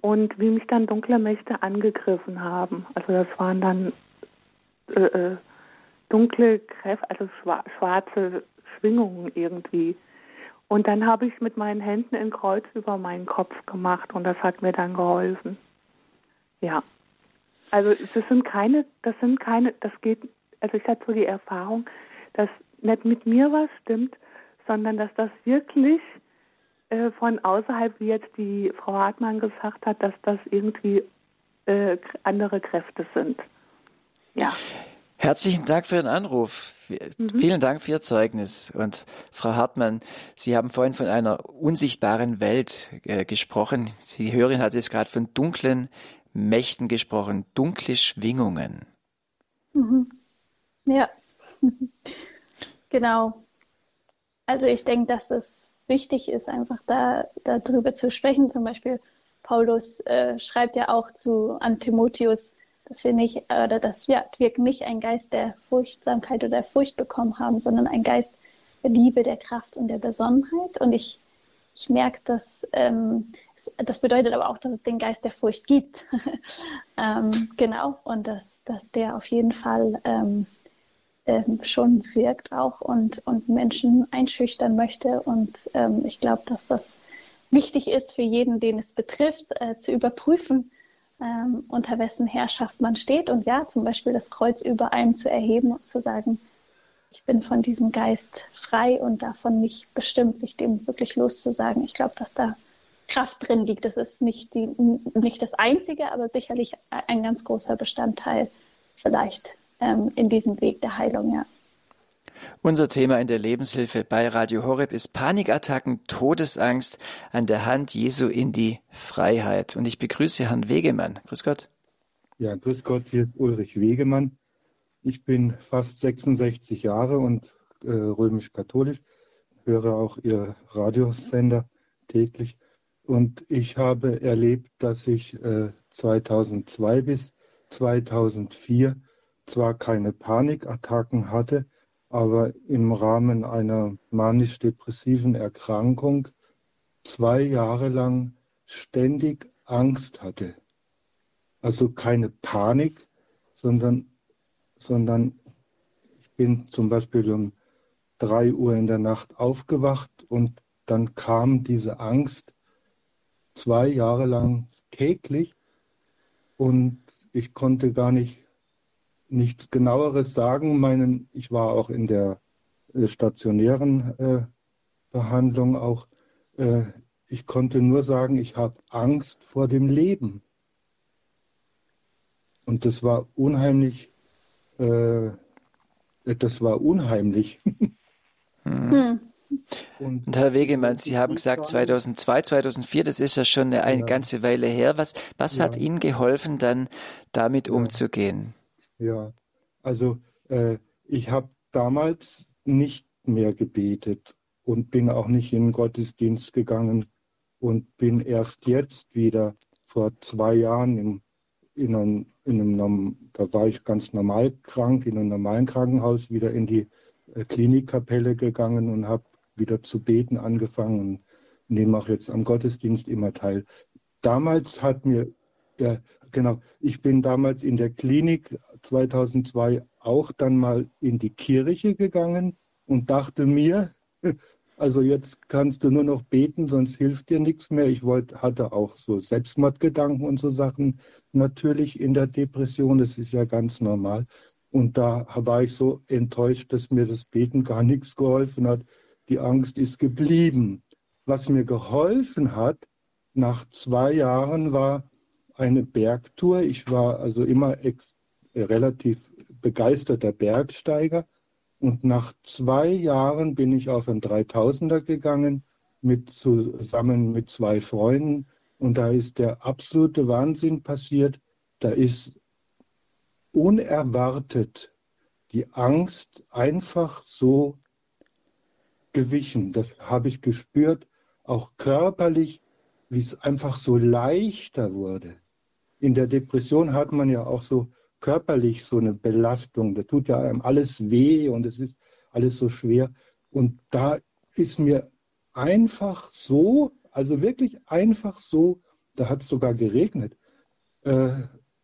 und wie mich dann dunkle Mächte angegriffen haben. Also das waren dann äh, äh dunkle Kräfte, also schwarze Schwingungen irgendwie. Und dann habe ich mit meinen Händen ein Kreuz über meinen Kopf gemacht und das hat mir dann geholfen. Ja. Also das sind keine, das sind keine, das geht, also ich hatte so die Erfahrung, dass nicht mit mir was stimmt, sondern dass das wirklich äh, von außerhalb, wie jetzt die Frau Hartmann gesagt hat, dass das irgendwie äh, andere Kräfte sind. Ja. Herzlichen Dank für Ihren Anruf. Mhm. Vielen Dank für Ihr Zeugnis. Und Frau Hartmann, Sie haben vorhin von einer unsichtbaren Welt äh, gesprochen. Die Hörerin hat jetzt gerade von dunklen Mächten gesprochen, dunkle Schwingungen. Mhm. Ja, genau. Also ich denke, dass es wichtig ist, einfach da darüber zu sprechen. Zum Beispiel Paulus äh, schreibt ja auch zu an Timotheus, dass wir nicht oder dass wir, wir nicht einen Geist der Furchtsamkeit oder der Furcht bekommen haben, sondern einen Geist der Liebe, der Kraft und der Besonnenheit. Und ich, ich merke, dass ähm, das bedeutet aber auch, dass es den Geist der Furcht gibt. ähm, genau, und dass, dass der auf jeden Fall ähm, ähm, schon wirkt auch und, und Menschen einschüchtern möchte. Und ähm, ich glaube, dass das wichtig ist für jeden, den es betrifft, äh, zu überprüfen, ähm, unter wessen Herrschaft man steht. Und ja, zum Beispiel das Kreuz über einem zu erheben und zu sagen, ich bin von diesem Geist frei und davon nicht bestimmt, sich dem wirklich loszusagen. Ich glaube, dass da Kraft drin liegt. Das ist nicht, die, nicht das Einzige, aber sicherlich ein ganz großer Bestandteil vielleicht ähm, in diesem Weg der Heilung, ja. Unser Thema in der Lebenshilfe bei Radio Horeb ist Panikattacken, Todesangst an der Hand Jesu in die Freiheit. Und ich begrüße Herrn Wegemann. Grüß Gott. Ja, grüß Gott, hier ist Ulrich Wegemann. Ich bin fast 66 Jahre und äh, römisch-katholisch, höre auch Ihr Radiosender täglich. Und ich habe erlebt, dass ich äh, 2002 bis 2004 zwar keine Panikattacken hatte, aber im Rahmen einer manisch-depressiven Erkrankung zwei Jahre lang ständig Angst hatte. Also keine Panik, sondern, sondern ich bin zum Beispiel um drei Uhr in der Nacht aufgewacht und dann kam diese Angst zwei Jahre lang täglich und ich konnte gar nicht nichts genaueres sagen. Meinen, ich war auch in der äh, stationären äh, Behandlung auch. Äh, ich konnte nur sagen, ich habe Angst vor dem Leben. Und das war unheimlich, äh, das war unheimlich. Hm. Und, und, Herr Wegemann, Sie haben gesagt 2002, 2004, das ist ja schon eine, eine ganze Weile her. Was, was ja. hat Ihnen geholfen, dann damit ja. umzugehen? Ja, also äh, ich habe damals nicht mehr gebetet und bin auch nicht in den Gottesdienst gegangen und bin erst jetzt wieder vor zwei Jahren im, in, einem, in einem, da war ich ganz normal krank, in einem normalen Krankenhaus wieder in die äh, Klinikkapelle gegangen und habe wieder zu beten angefangen und nehme auch jetzt am Gottesdienst immer teil. Damals hat mir, ja, genau, ich bin damals in der Klinik 2002 auch dann mal in die Kirche gegangen und dachte mir, also jetzt kannst du nur noch beten, sonst hilft dir nichts mehr. Ich wollte, hatte auch so Selbstmordgedanken und so Sachen natürlich in der Depression, das ist ja ganz normal. Und da war ich so enttäuscht, dass mir das Beten gar nichts geholfen hat. Die Angst ist geblieben. Was mir geholfen hat, nach zwei Jahren war eine Bergtour. Ich war also immer relativ begeisterter Bergsteiger. Und nach zwei Jahren bin ich auf einen 3000er gegangen, mit, zusammen mit zwei Freunden. Und da ist der absolute Wahnsinn passiert. Da ist unerwartet die Angst einfach so gewichen. Das habe ich gespürt, auch körperlich, wie es einfach so leichter wurde. In der Depression hat man ja auch so körperlich so eine Belastung. Da tut ja einem alles weh und es ist alles so schwer. Und da ist mir einfach so, also wirklich einfach so, da hat es sogar geregnet, äh,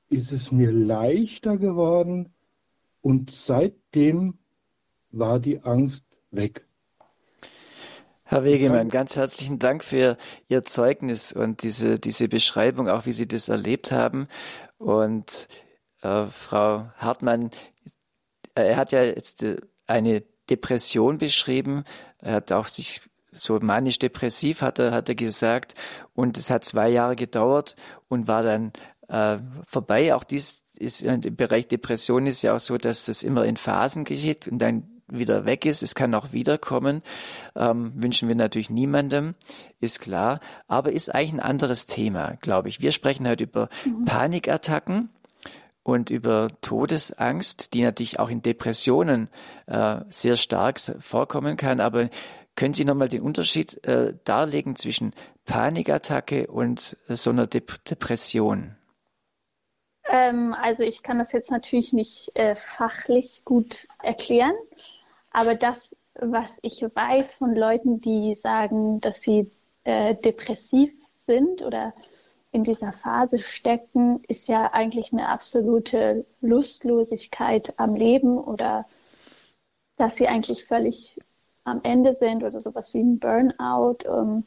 ist es mir leichter geworden und seitdem war die Angst weg. Herr Wegemann, ganz herzlichen Dank für Ihr Zeugnis und diese, diese Beschreibung, auch wie Sie das erlebt haben. Und äh, Frau Hartmann, er hat ja jetzt äh, eine Depression beschrieben. Er hat auch sich so manisch-depressiv hat er, hat er gesagt. Und es hat zwei Jahre gedauert und war dann äh, vorbei. Auch dies ist im Bereich Depression ist ja auch so, dass das immer in Phasen geschieht und dann wieder weg ist. Es kann auch wiederkommen. Ähm, wünschen wir natürlich niemandem, ist klar. Aber ist eigentlich ein anderes Thema, glaube ich. Wir sprechen heute über mhm. Panikattacken und über Todesangst, die natürlich auch in Depressionen äh, sehr stark vorkommen kann. Aber können Sie nochmal den Unterschied äh, darlegen zwischen Panikattacke und äh, so einer De Depression? Ähm, also ich kann das jetzt natürlich nicht äh, fachlich gut erklären, aber das, was ich weiß von Leuten, die sagen, dass sie äh, depressiv sind oder in dieser Phase stecken, ist ja eigentlich eine absolute Lustlosigkeit am Leben oder dass sie eigentlich völlig am Ende sind oder sowas wie ein Burnout. Ähm,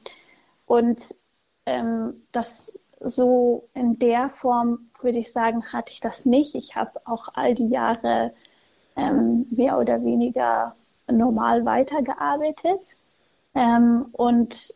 und ähm, das so in der Form, würde ich sagen, hatte ich das nicht. Ich habe auch all die Jahre ähm, mehr oder weniger normal weitergearbeitet. Ähm, und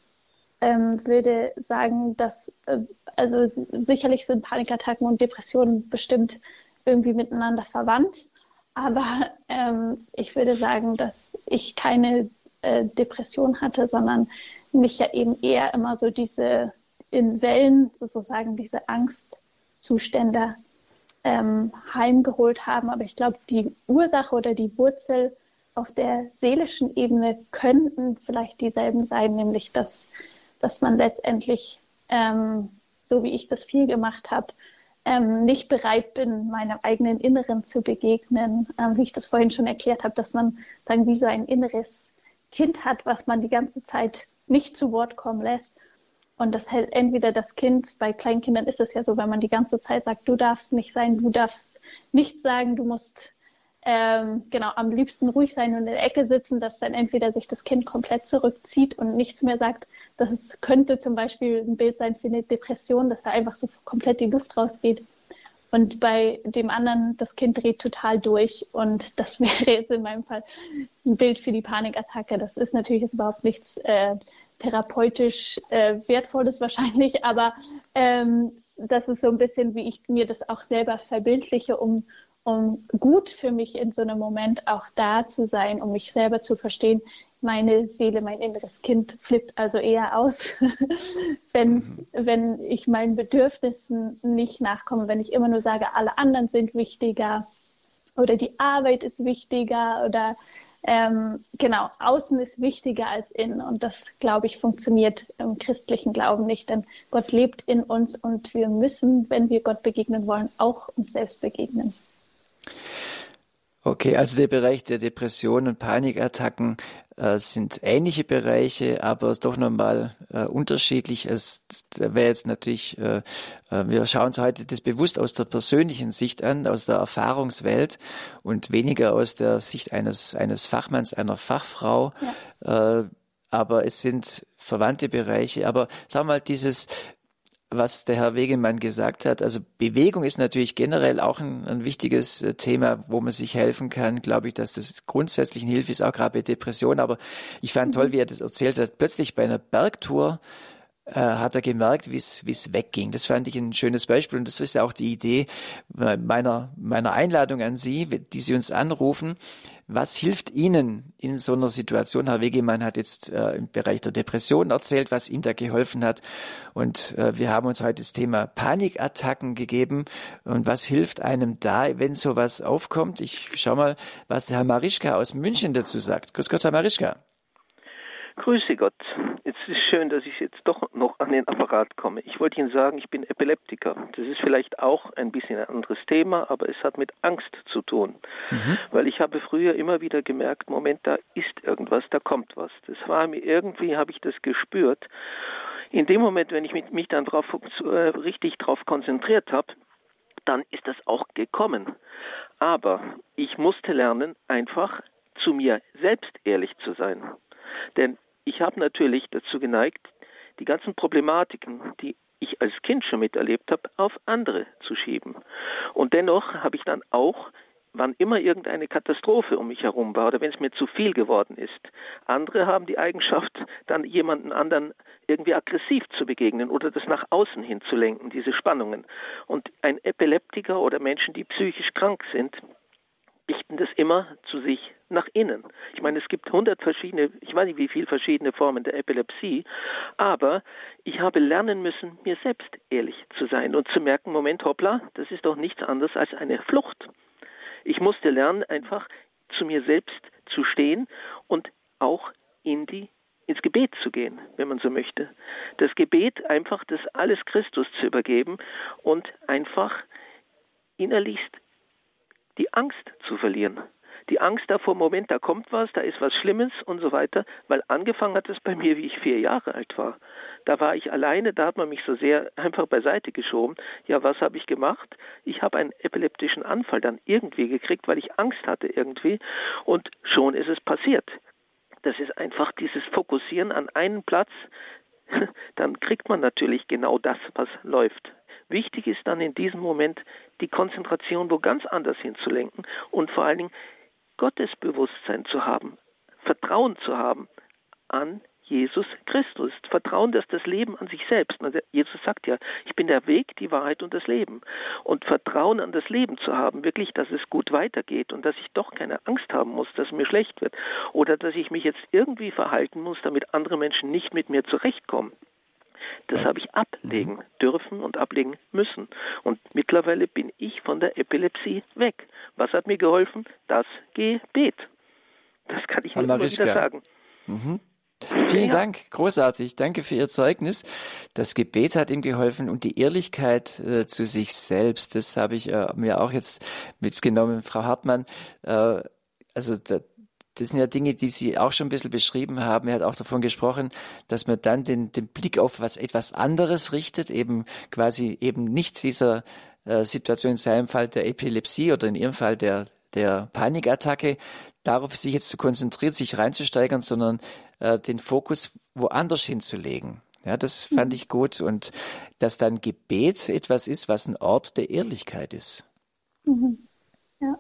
ähm, würde sagen, dass, äh, also sicherlich sind Panikattacken und Depressionen bestimmt irgendwie miteinander verwandt. Aber ähm, ich würde sagen, dass ich keine äh, Depression hatte, sondern mich ja eben eher immer so diese in Wellen sozusagen diese Angstzustände ähm, heimgeholt haben. Aber ich glaube, die Ursache oder die Wurzel auf der seelischen Ebene könnten vielleicht dieselben sein, nämlich dass, dass man letztendlich, ähm, so wie ich das viel gemacht habe, ähm, nicht bereit bin, meinem eigenen Inneren zu begegnen, ähm, wie ich das vorhin schon erklärt habe, dass man dann wie so ein inneres Kind hat, was man die ganze Zeit nicht zu Wort kommen lässt. Und das hält entweder das Kind, bei Kleinkindern ist es ja so, wenn man die ganze Zeit sagt, du darfst nicht sein, du darfst nichts sagen, du musst ähm, genau am liebsten ruhig sein und in der Ecke sitzen, dass dann entweder sich das Kind komplett zurückzieht und nichts mehr sagt. Das könnte zum Beispiel ein Bild sein für eine Depression, dass da einfach so komplett die Luft rausgeht. Und bei dem anderen, das Kind dreht total durch. Und das wäre jetzt in meinem Fall ein Bild für die Panikattacke. Das ist natürlich jetzt überhaupt nichts äh, therapeutisch äh, Wertvolles wahrscheinlich, aber ähm, das ist so ein bisschen, wie ich mir das auch selber verbildliche, um, um gut für mich in so einem Moment auch da zu sein, um mich selber zu verstehen. Meine Seele, mein inneres Kind flippt also eher aus, wenn, mhm. wenn ich meinen Bedürfnissen nicht nachkomme, wenn ich immer nur sage, alle anderen sind wichtiger oder die Arbeit ist wichtiger oder ähm, genau, außen ist wichtiger als innen. Und das, glaube ich, funktioniert im christlichen Glauben nicht. Denn Gott lebt in uns und wir müssen, wenn wir Gott begegnen wollen, auch uns selbst begegnen. Okay, also der Bereich der Depressionen und Panikattacken äh, sind ähnliche Bereiche, aber doch nochmal äh, unterschiedlich. Es wäre jetzt natürlich, äh, äh, wir schauen uns heute das bewusst aus der persönlichen Sicht an, aus der Erfahrungswelt und weniger aus der Sicht eines, eines Fachmanns, einer Fachfrau. Ja. Äh, aber es sind verwandte Bereiche. Aber sagen wir mal, dieses was der Herr Wegemann gesagt hat. Also Bewegung ist natürlich generell auch ein, ein, wichtiges äh, Thema, wo man sich helfen kann. Glaube ich, dass das grundsätzlich eine Hilfe ist, auch gerade bei Depressionen. Aber ich fand toll, mhm. wie er das erzählt hat. Plötzlich bei einer Bergtour hat er gemerkt, wie es wegging. Das fand ich ein schönes Beispiel und das ist ja auch die Idee meiner, meiner Einladung an Sie, die Sie uns anrufen. Was hilft Ihnen in so einer Situation? Herr Wegemann hat jetzt äh, im Bereich der Depression erzählt, was ihm da geholfen hat. Und äh, wir haben uns heute das Thema Panikattacken gegeben. Und was hilft einem da, wenn sowas aufkommt? Ich schau mal, was der Herr Marischka aus München dazu sagt. Grüß Gott, Herr Marischka. Grüße Gott. Schön, dass ich jetzt doch noch an den Apparat komme. Ich wollte Ihnen sagen, ich bin Epileptiker. Das ist vielleicht auch ein bisschen ein anderes Thema, aber es hat mit Angst zu tun. Mhm. Weil ich habe früher immer wieder gemerkt, Moment, da ist irgendwas, da kommt was. Das war mir irgendwie, habe ich das gespürt. In dem Moment, wenn ich mich dann drauf, äh, richtig darauf konzentriert habe, dann ist das auch gekommen. Aber ich musste lernen, einfach zu mir selbst ehrlich zu sein. Denn ich habe natürlich dazu geneigt, die ganzen Problematiken, die ich als Kind schon miterlebt habe, auf andere zu schieben. Und dennoch habe ich dann auch, wann immer irgendeine Katastrophe um mich herum war oder wenn es mir zu viel geworden ist, andere haben die Eigenschaft, dann jemanden anderen irgendwie aggressiv zu begegnen oder das nach außen hin zu lenken, diese Spannungen. Und ein Epileptiker oder Menschen, die psychisch krank sind, richten das immer zu sich nach innen. Ich meine, es gibt hundert verschiedene, ich weiß nicht wie viele verschiedene Formen der Epilepsie, aber ich habe lernen müssen, mir selbst ehrlich zu sein und zu merken, Moment, hoppla, das ist doch nichts anderes als eine Flucht. Ich musste lernen, einfach zu mir selbst zu stehen und auch in die ins Gebet zu gehen, wenn man so möchte. Das Gebet einfach das alles Christus zu übergeben und einfach innerlichst die Angst zu verlieren. Die Angst davor, Moment, da kommt was, da ist was Schlimmes und so weiter, weil angefangen hat es bei mir, wie ich vier Jahre alt war. Da war ich alleine, da hat man mich so sehr einfach beiseite geschoben. Ja, was habe ich gemacht? Ich habe einen epileptischen Anfall dann irgendwie gekriegt, weil ich Angst hatte irgendwie und schon ist es passiert. Das ist einfach dieses Fokussieren an einen Platz, dann kriegt man natürlich genau das, was läuft. Wichtig ist dann in diesem Moment die Konzentration wo ganz anders hinzulenken und vor allen Dingen Gottesbewusstsein zu haben, Vertrauen zu haben an Jesus Christus. Vertrauen, dass das Leben an sich selbst, Jesus sagt ja, ich bin der Weg, die Wahrheit und das Leben. Und Vertrauen an das Leben zu haben, wirklich, dass es gut weitergeht und dass ich doch keine Angst haben muss, dass mir schlecht wird oder dass ich mich jetzt irgendwie verhalten muss, damit andere Menschen nicht mit mir zurechtkommen. Das habe ich ablegen mhm. dürfen und ablegen müssen. Und mittlerweile bin ich von der Epilepsie weg. Was hat mir geholfen? Das Gebet. Das kann ich nur immer wieder sagen. Mhm. Vielen ja. Dank, großartig. Danke für Ihr Zeugnis. Das Gebet hat ihm geholfen und die Ehrlichkeit äh, zu sich selbst. Das habe ich äh, mir auch jetzt mitgenommen, Frau Hartmann. Äh, also da, das sind ja Dinge, die Sie auch schon ein bisschen beschrieben haben. Er hat auch davon gesprochen, dass man dann den, den Blick auf was etwas anderes richtet, eben quasi eben nicht dieser äh, Situation in seinem Fall der Epilepsie oder in Ihrem Fall der, der Panikattacke, darauf sich jetzt zu konzentrieren, sich reinzusteigern, sondern äh, den Fokus woanders hinzulegen. Ja, das fand mhm. ich gut und dass dann Gebet etwas ist, was ein Ort der Ehrlichkeit ist. Mhm. Ja.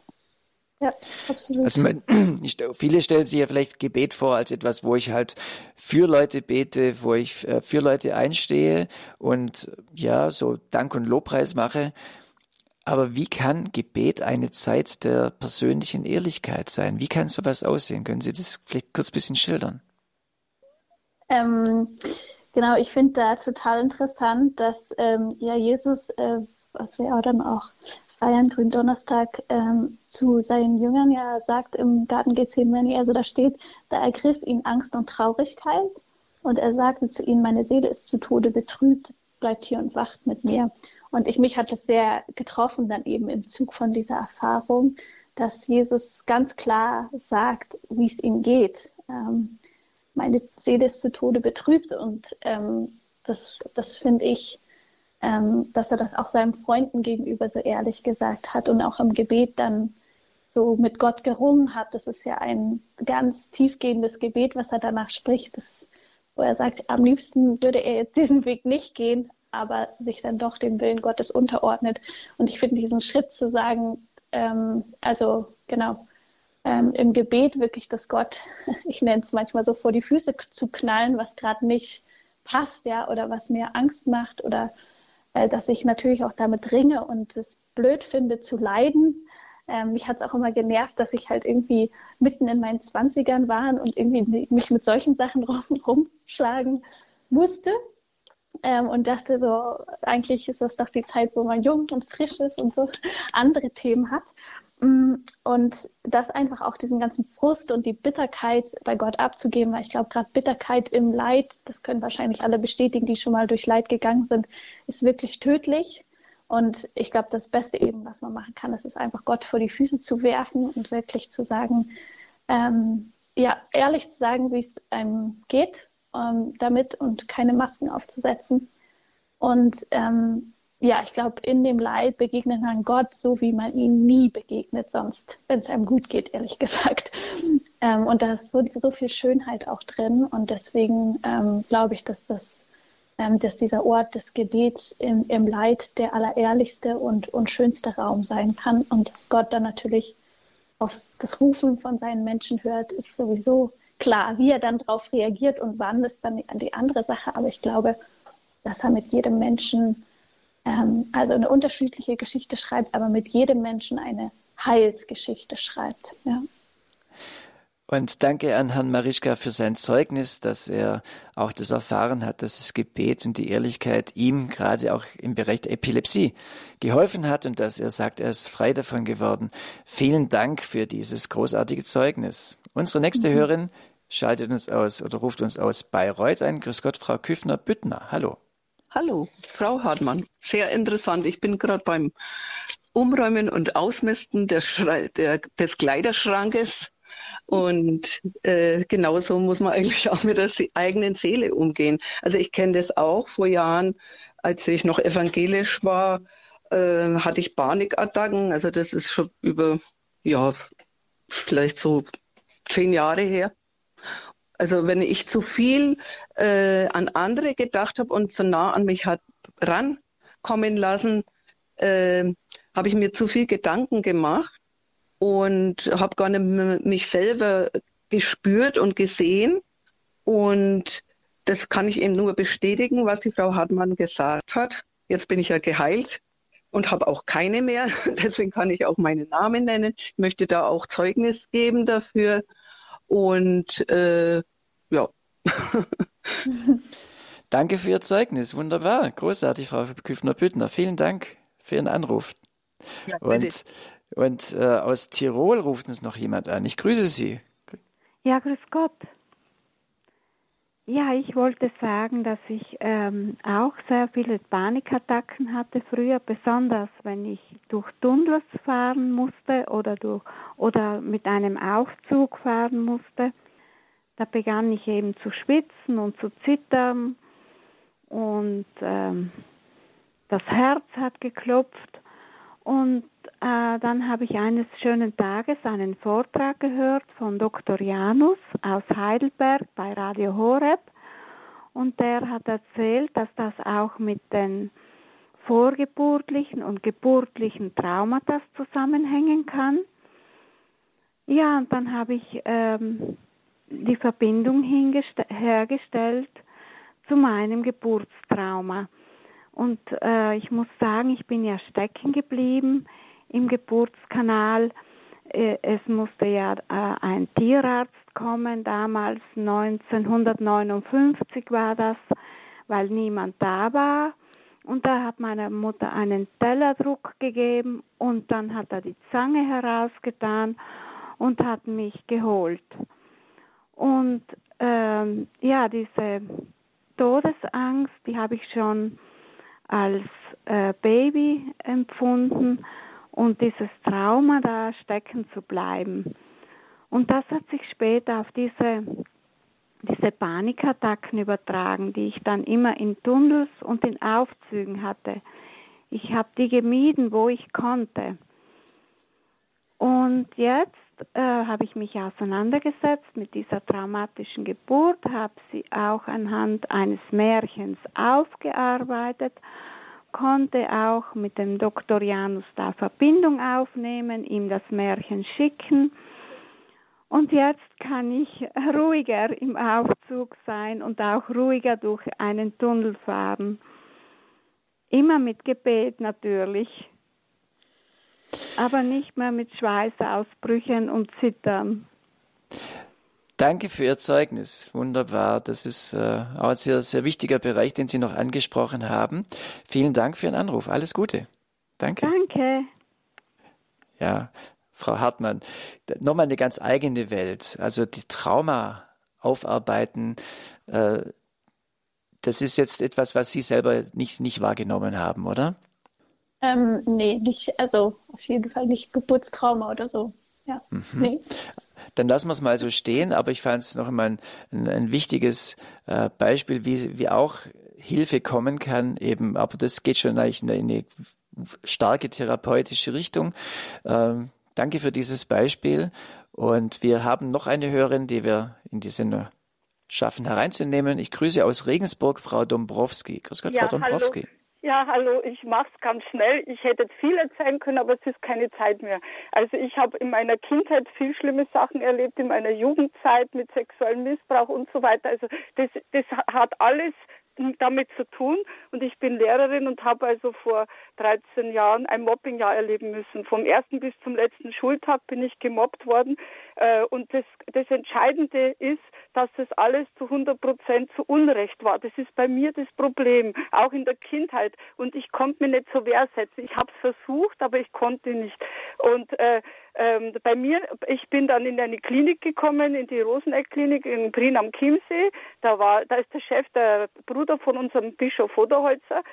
Ja, absolut. Also man, viele stellen sich ja vielleicht Gebet vor als etwas, wo ich halt für Leute bete, wo ich äh, für Leute einstehe und ja, so Dank und Lobpreis mache. Aber wie kann Gebet eine Zeit der persönlichen Ehrlichkeit sein? Wie kann sowas aussehen? Können Sie das vielleicht kurz ein bisschen schildern? Ähm, genau, ich finde da total interessant, dass ähm, ja Jesus, äh, was wir ja dann auch feiern, Gründonnerstag, ähm, zu seinen Jüngern ja sagt im Garten Gethsemane, also da steht, da ergriff ihn Angst und Traurigkeit und er sagte zu ihnen, meine Seele ist zu Tode betrübt, bleibt hier und wacht mit mir. Und ich, mich hat das sehr getroffen dann eben im Zug von dieser Erfahrung, dass Jesus ganz klar sagt, wie es ihm geht. Ähm, meine Seele ist zu Tode betrübt und ähm, das, das finde ich ähm, dass er das auch seinen Freunden gegenüber so ehrlich gesagt hat und auch im Gebet dann so mit Gott gerungen hat. Das ist ja ein ganz tiefgehendes Gebet, was er danach spricht, das, wo er sagt, am liebsten würde er jetzt diesen Weg nicht gehen, aber sich dann doch dem Willen Gottes unterordnet. Und ich finde diesen Schritt zu sagen, ähm, also genau, ähm, im Gebet wirklich das Gott, ich nenne es manchmal so vor die Füße zu knallen, was gerade nicht passt, ja, oder was mir Angst macht oder dass ich natürlich auch damit ringe und es blöd finde zu leiden. Ähm, mich hat es auch immer genervt, dass ich halt irgendwie mitten in meinen Zwanzigern war und irgendwie mich mit solchen Sachen rum, rumschlagen musste. Ähm, und dachte so, eigentlich ist das doch die Zeit, wo man jung und frisch ist und so andere Themen hat. Mm, und das einfach auch diesen ganzen Frust und die Bitterkeit bei Gott abzugeben, weil ich glaube, gerade Bitterkeit im Leid, das können wahrscheinlich alle bestätigen, die schon mal durch Leid gegangen sind, ist wirklich tödlich. Und ich glaube, das Beste eben, was man machen kann, ist es einfach Gott vor die Füße zu werfen und wirklich zu sagen, ähm, ja, ehrlich zu sagen, wie es einem geht ähm, damit und keine Masken aufzusetzen. Und ähm, ja, ich glaube, in dem Leid begegnet man Gott so, wie man ihn nie begegnet sonst, wenn es einem gut geht, ehrlich gesagt. Ähm, und da ist so, so viel Schönheit auch drin. Und deswegen ähm, glaube ich, dass, das, ähm, dass dieser Ort des Gebets im, im Leid der allerehrlichste und, und schönste Raum sein kann. Und dass Gott dann natürlich auf das Rufen von seinen Menschen hört, ist sowieso klar. Wie er dann darauf reagiert und wann, ist dann die andere Sache. Aber ich glaube, dass er mit jedem Menschen ähm, also eine unterschiedliche Geschichte schreibt, aber mit jedem Menschen eine Heilsgeschichte schreibt. Ja. Und danke an Herrn Marischka für sein Zeugnis, dass er auch das erfahren hat, dass das Gebet und die Ehrlichkeit ihm gerade auch im Bereich der Epilepsie geholfen hat und dass er sagt, er ist frei davon geworden. Vielen Dank für dieses großartige Zeugnis. Unsere nächste mhm. Hörerin schaltet uns aus oder ruft uns aus Bayreuth ein. Grüß Gott, Frau Küffner-Büttner. Hallo. Hallo, Frau Hartmann. Sehr interessant. Ich bin gerade beim Umräumen und Ausmisten der der, des Kleiderschrankes. Und äh, genauso muss man eigentlich auch mit der eigenen Seele umgehen. Also ich kenne das auch vor Jahren, als ich noch evangelisch war, äh, hatte ich Panikattacken. Also das ist schon über, ja, vielleicht so zehn Jahre her. Also wenn ich zu viel äh, an andere gedacht habe und zu nah an mich hat rankommen lassen, äh, habe ich mir zu viel Gedanken gemacht und habe gar nicht mich selber gespürt und gesehen Und das kann ich eben nur bestätigen, was die Frau Hartmann gesagt hat. Jetzt bin ich ja geheilt und habe auch keine mehr. Deswegen kann ich auch meinen Namen nennen. Ich möchte da auch Zeugnis geben dafür. Und äh, ja. Danke für Ihr Zeugnis. Wunderbar. Großartig, Frau Küffner-Büttner. Vielen Dank für Ihren Anruf. Ja, und und äh, aus Tirol ruft uns noch jemand an. Ich grüße Sie. Ja, grüß Gott. Ja, ich wollte sagen, dass ich ähm, auch sehr viele Panikattacken hatte früher, besonders wenn ich durch Tunnels fahren musste oder durch oder mit einem Aufzug fahren musste. Da begann ich eben zu schwitzen und zu zittern und ähm, das Herz hat geklopft und äh, dann habe ich eines schönen Tages einen Vortrag gehört von Dr. Janus aus Heidelberg bei Radio Horeb und der hat erzählt, dass das auch mit den vorgeburtlichen und geburtlichen Traumata zusammenhängen kann. Ja, und dann habe ich ähm, die Verbindung hergestellt zu meinem Geburtstrauma. Und äh, ich muss sagen, ich bin ja stecken geblieben im Geburtskanal. Äh, es musste ja äh, ein Tierarzt kommen, damals 1959 war das, weil niemand da war. Und da hat meine Mutter einen Tellerdruck gegeben und dann hat er die Zange herausgetan und hat mich geholt. Und ähm, ja, diese Todesangst, die habe ich schon als äh, Baby empfunden und dieses Trauma da stecken zu bleiben. Und das hat sich später auf diese, diese Panikattacken übertragen, die ich dann immer in Tunnels und in Aufzügen hatte. Ich habe die gemieden, wo ich konnte. Und jetzt äh, habe ich mich auseinandergesetzt mit dieser traumatischen Geburt, habe sie auch anhand eines Märchens aufgearbeitet, konnte auch mit dem Dr. Janus da Verbindung aufnehmen, ihm das Märchen schicken. Und jetzt kann ich ruhiger im Aufzug sein und auch ruhiger durch einen Tunnel fahren. Immer mit Gebet natürlich aber nicht mehr mit Schweißausbrüchen und Zittern. Danke für Ihr Zeugnis. Wunderbar. Das ist äh, auch ein sehr, sehr wichtiger Bereich, den Sie noch angesprochen haben. Vielen Dank für Ihren Anruf. Alles Gute. Danke. Danke. Ja, Frau Hartmann, nochmal eine ganz eigene Welt. Also die Trauma aufarbeiten, äh, das ist jetzt etwas, was Sie selber nicht, nicht wahrgenommen haben, oder? Ähm, nee, nicht, also auf jeden Fall nicht Geburtstrauma oder so. Ja, mhm. nee. Dann lassen wir es mal so stehen, aber ich fand es noch einmal ein, ein, ein wichtiges äh, Beispiel, wie, wie auch Hilfe kommen kann, eben, aber das geht schon eigentlich in eine, starke therapeutische Richtung. Ähm, danke für dieses Beispiel. Und wir haben noch eine Hörerin, die wir in die Sendung schaffen hereinzunehmen. Ich grüße aus Regensburg Frau Dombrowski. Grüß Gott, ja, Frau Dombrowski. Hallo. Ja, hallo, ich mache es ganz schnell. Ich hätte viel erzählen können, aber es ist keine Zeit mehr. Also ich habe in meiner Kindheit viel schlimme Sachen erlebt, in meiner Jugendzeit mit sexuellem Missbrauch und so weiter. Also das, das hat alles damit zu tun und ich bin Lehrerin und habe also vor 13 Jahren ein Mobbingjahr erleben müssen. Vom ersten bis zum letzten Schultag bin ich gemobbt worden äh, und das, das Entscheidende ist, dass das alles zu 100 Prozent zu Unrecht war. Das ist bei mir das Problem, auch in der Kindheit und ich konnte mir nicht zur Wehr setzen. Ich habe es versucht, aber ich konnte nicht und äh, ähm, bei mir, ich bin dann in eine Klinik gekommen, in die Roseneck-Klinik in Prien am Chiemsee. Da war, da ist der Chef, der Bruder von unserem Bischof Oderholzer.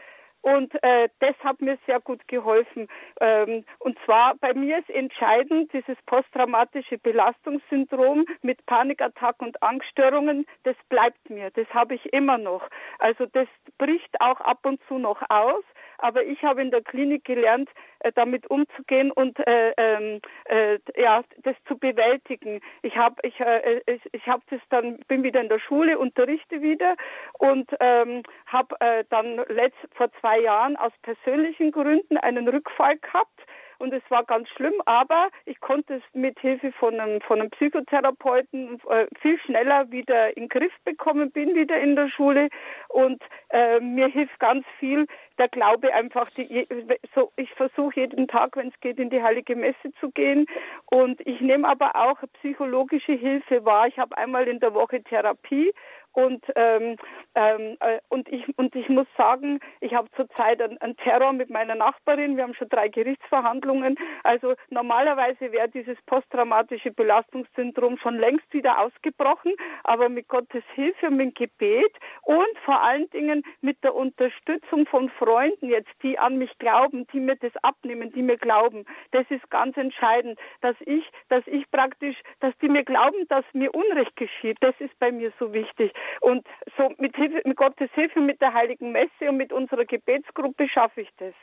Und äh, das hat mir sehr gut geholfen. Ähm, und zwar bei mir ist entscheidend dieses posttraumatische Belastungssyndrom mit Panikattacken und Angststörungen, das bleibt mir. Das habe ich immer noch. Also das bricht auch ab und zu noch aus aber ich habe in der Klinik gelernt, äh, damit umzugehen und äh, ähm, äh, ja, das zu bewältigen. Ich habe ich, äh, ich, ich habe das dann bin wieder in der Schule, unterrichte wieder und ähm, habe äh, dann letzt, vor zwei Jahren aus persönlichen Gründen einen Rückfall gehabt und es war ganz schlimm, aber ich konnte es mit Hilfe von einem, von einem Psychotherapeuten äh, viel schneller wieder in den Griff bekommen, bin wieder in der Schule und äh, mir hilft ganz viel der Glaube einfach, die, so, ich versuche jeden Tag, wenn es geht, in die Heilige Messe zu gehen und ich nehme aber auch psychologische Hilfe wahr. Ich habe einmal in der Woche Therapie und ähm, ähm, äh, und ich und ich muss sagen, ich habe zurzeit einen, einen Terror mit meiner Nachbarin. Wir haben schon drei Gerichtsverhandlungen. Also normalerweise wäre dieses posttraumatische Belastungssyndrom schon längst wieder ausgebrochen, aber mit Gottes Hilfe, mit Gebet und vor allen Dingen mit der Unterstützung von Freunden jetzt, die an mich glauben, die mir das abnehmen, die mir glauben. Das ist ganz entscheidend, dass ich, dass ich praktisch, dass die mir glauben, dass mir Unrecht geschieht. Das ist bei mir so wichtig. Und so mit, Hilfe, mit Gottes Hilfe, mit der Heiligen Messe und mit unserer Gebetsgruppe schaffe ich das.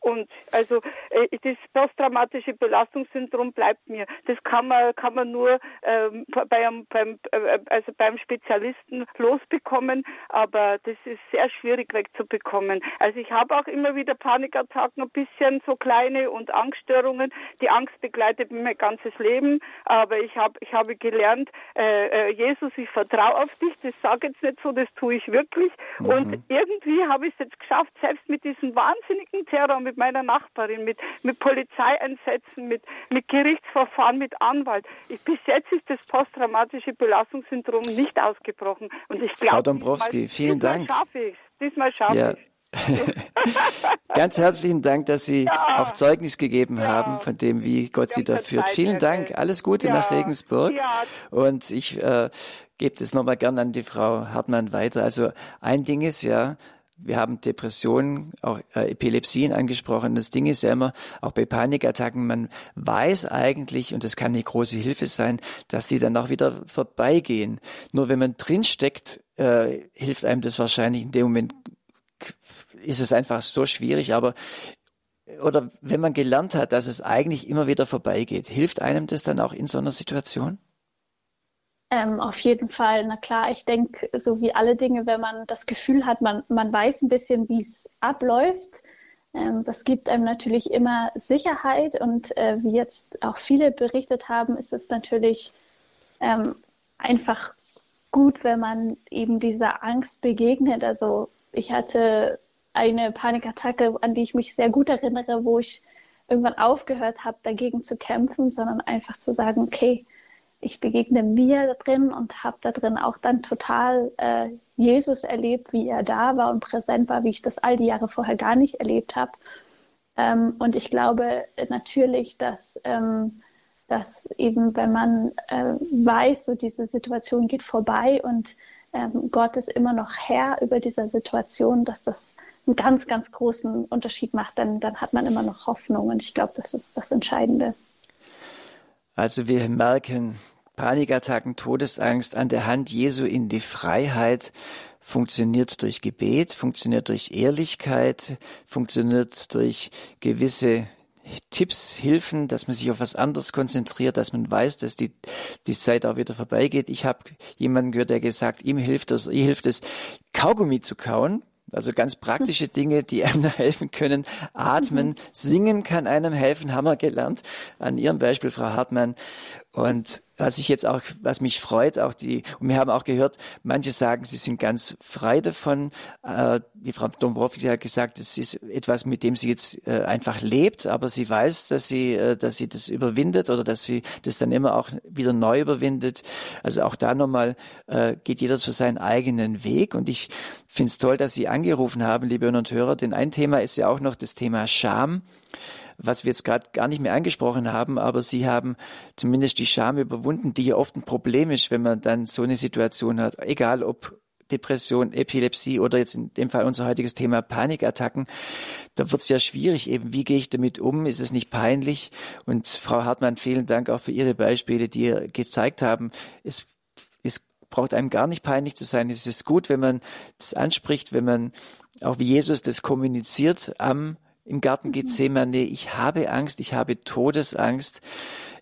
Und also das posttraumatische Belastungssyndrom bleibt mir. Das kann man kann man nur ähm, beim, beim äh, also beim Spezialisten losbekommen, aber das ist sehr schwierig wegzubekommen. Also ich habe auch immer wieder Panikattacken, ein bisschen so kleine und Angststörungen. Die Angst begleitet mich mein ganzes Leben, aber ich habe ich habe gelernt, äh, äh, Jesus, ich vertraue auf dich. Das sage jetzt nicht so, das tue ich wirklich. Mhm. Und irgendwie habe ich es jetzt geschafft, selbst mit diesem wahnsinnigen Terror, mit mit meiner Nachbarin, mit, mit Polizeieinsätzen, mit, mit Gerichtsverfahren, mit Anwalt. Ich, bis jetzt ist das posttraumatische Belastungssyndrom nicht ausgebrochen. Und ich glaube, Frau Dombrowski, vielen Dank. Schaffe ich's. Diesmal schaffe ja. ich Ganz herzlichen Dank, dass Sie ja. auch Zeugnis gegeben ja. haben von dem, wie Gott Sie da führt. Vielen Dank. Alles Gute ja. nach Regensburg. Und ich äh, gebe das nochmal gern an die Frau Hartmann weiter. Also ein Ding ist ja, wir haben Depressionen, auch äh, Epilepsien angesprochen. Das Ding ist ja immer, auch bei Panikattacken, man weiß eigentlich, und das kann eine große Hilfe sein, dass die dann auch wieder vorbeigehen. Nur wenn man drinsteckt, äh, hilft einem das wahrscheinlich in dem Moment, ist es einfach so schwierig, aber oder wenn man gelernt hat, dass es eigentlich immer wieder vorbeigeht, hilft einem das dann auch in so einer Situation? Ähm, auf jeden Fall. Na klar, ich denke, so wie alle Dinge, wenn man das Gefühl hat, man, man weiß ein bisschen, wie es abläuft, ähm, das gibt einem natürlich immer Sicherheit. Und äh, wie jetzt auch viele berichtet haben, ist es natürlich ähm, einfach gut, wenn man eben dieser Angst begegnet. Also ich hatte eine Panikattacke, an die ich mich sehr gut erinnere, wo ich irgendwann aufgehört habe, dagegen zu kämpfen, sondern einfach zu sagen, okay, ich begegne mir da drin und habe da drin auch dann total äh, Jesus erlebt, wie er da war und präsent war, wie ich das all die Jahre vorher gar nicht erlebt habe. Ähm, und ich glaube natürlich, dass, ähm, dass eben, wenn man äh, weiß, so diese Situation geht vorbei und ähm, Gott ist immer noch Herr über dieser Situation, dass das einen ganz, ganz großen Unterschied macht, denn dann hat man immer noch Hoffnung und ich glaube, das ist das Entscheidende. Also wir merken, Panikattacken, Todesangst an der Hand Jesu in die Freiheit funktioniert durch Gebet, funktioniert durch Ehrlichkeit, funktioniert durch gewisse Tipps, Hilfen, dass man sich auf was anderes konzentriert, dass man weiß, dass die, die Zeit auch wieder vorbeigeht. Ich habe jemanden gehört, der gesagt, ihm hilft es, ihr hilft es, Kaugummi zu kauen. Also ganz praktische Dinge, die einem da helfen können. Atmen, singen kann einem helfen, haben wir gelernt. An Ihrem Beispiel, Frau Hartmann. Und was ich jetzt auch, was mich freut, auch die, und wir haben auch gehört, manche sagen, sie sind ganz frei davon. Äh, die Frau Dombrowski hat gesagt, es ist etwas, mit dem sie jetzt äh, einfach lebt, aber sie weiß, dass sie, äh, dass sie das überwindet oder dass sie das dann immer auch wieder neu überwindet. Also auch da nochmal äh, geht jeder zu seinen eigenen Weg. Und ich finde es toll, dass Sie angerufen haben, liebe Hörer und Hörer, denn ein Thema ist ja auch noch das Thema Scham was wir jetzt gerade gar nicht mehr angesprochen haben, aber Sie haben zumindest die Scham überwunden, die ja oft ein Problem ist, wenn man dann so eine Situation hat, egal ob Depression, Epilepsie oder jetzt in dem Fall unser heutiges Thema Panikattacken, da wird es ja schwierig eben, wie gehe ich damit um, ist es nicht peinlich? Und Frau Hartmann, vielen Dank auch für Ihre Beispiele, die ihr gezeigt haben. Es, braucht einem gar nicht peinlich zu sein. Es ist gut, wenn man das anspricht, wenn man auch wie Jesus das kommuniziert am im Garten Gethsemane, ich habe Angst, ich habe Todesangst.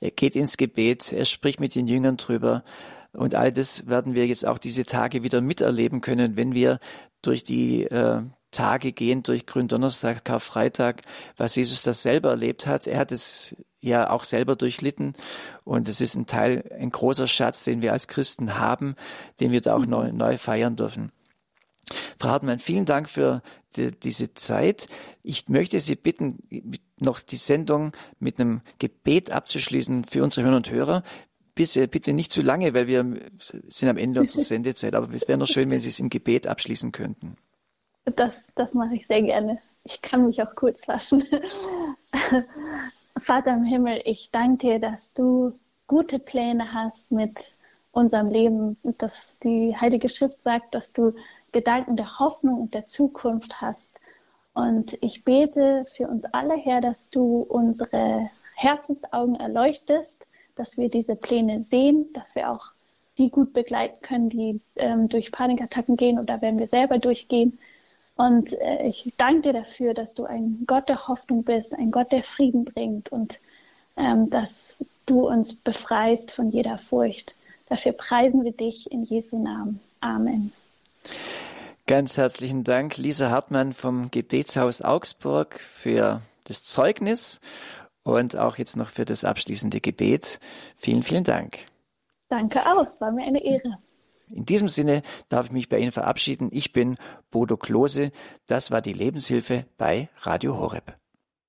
Er geht ins Gebet, er spricht mit den Jüngern drüber. Und all das werden wir jetzt auch diese Tage wieder miterleben können, wenn wir durch die, äh, Tage gehen durch Gründonnerstag, Karfreitag, was Jesus das selber erlebt hat. Er hat es ja auch selber durchlitten und es ist ein Teil, ein großer Schatz, den wir als Christen haben, den wir da auch neu, neu feiern dürfen. Frau Hartmann, vielen Dank für die, diese Zeit. Ich möchte Sie bitten, noch die Sendung mit einem Gebet abzuschließen für unsere Hörer und Hörer. Bitte, bitte nicht zu lange, weil wir sind am Ende unserer Sendezeit. Aber es wäre noch schön, wenn Sie es im Gebet abschließen könnten. Das, das mache ich sehr gerne. Ich kann mich auch kurz fassen. Vater im Himmel, ich danke dir, dass du gute Pläne hast mit unserem Leben, dass die Heilige Schrift sagt, dass du Gedanken der Hoffnung und der Zukunft hast. Und ich bete für uns alle, Herr, dass du unsere Herzensaugen erleuchtest, dass wir diese Pläne sehen, dass wir auch die gut begleiten können, die ähm, durch Panikattacken gehen oder wenn wir selber durchgehen. Und äh, ich danke dir dafür, dass du ein Gott der Hoffnung bist, ein Gott, der Frieden bringt und ähm, dass du uns befreist von jeder Furcht. Dafür preisen wir dich in Jesu Namen. Amen. Ganz herzlichen Dank, Lisa Hartmann vom Gebetshaus Augsburg für das Zeugnis und auch jetzt noch für das abschließende Gebet. Vielen, vielen Dank. Danke auch, es war mir eine Ehre. In diesem Sinne darf ich mich bei Ihnen verabschieden. Ich bin Bodo Klose. Das war die Lebenshilfe bei Radio Horeb.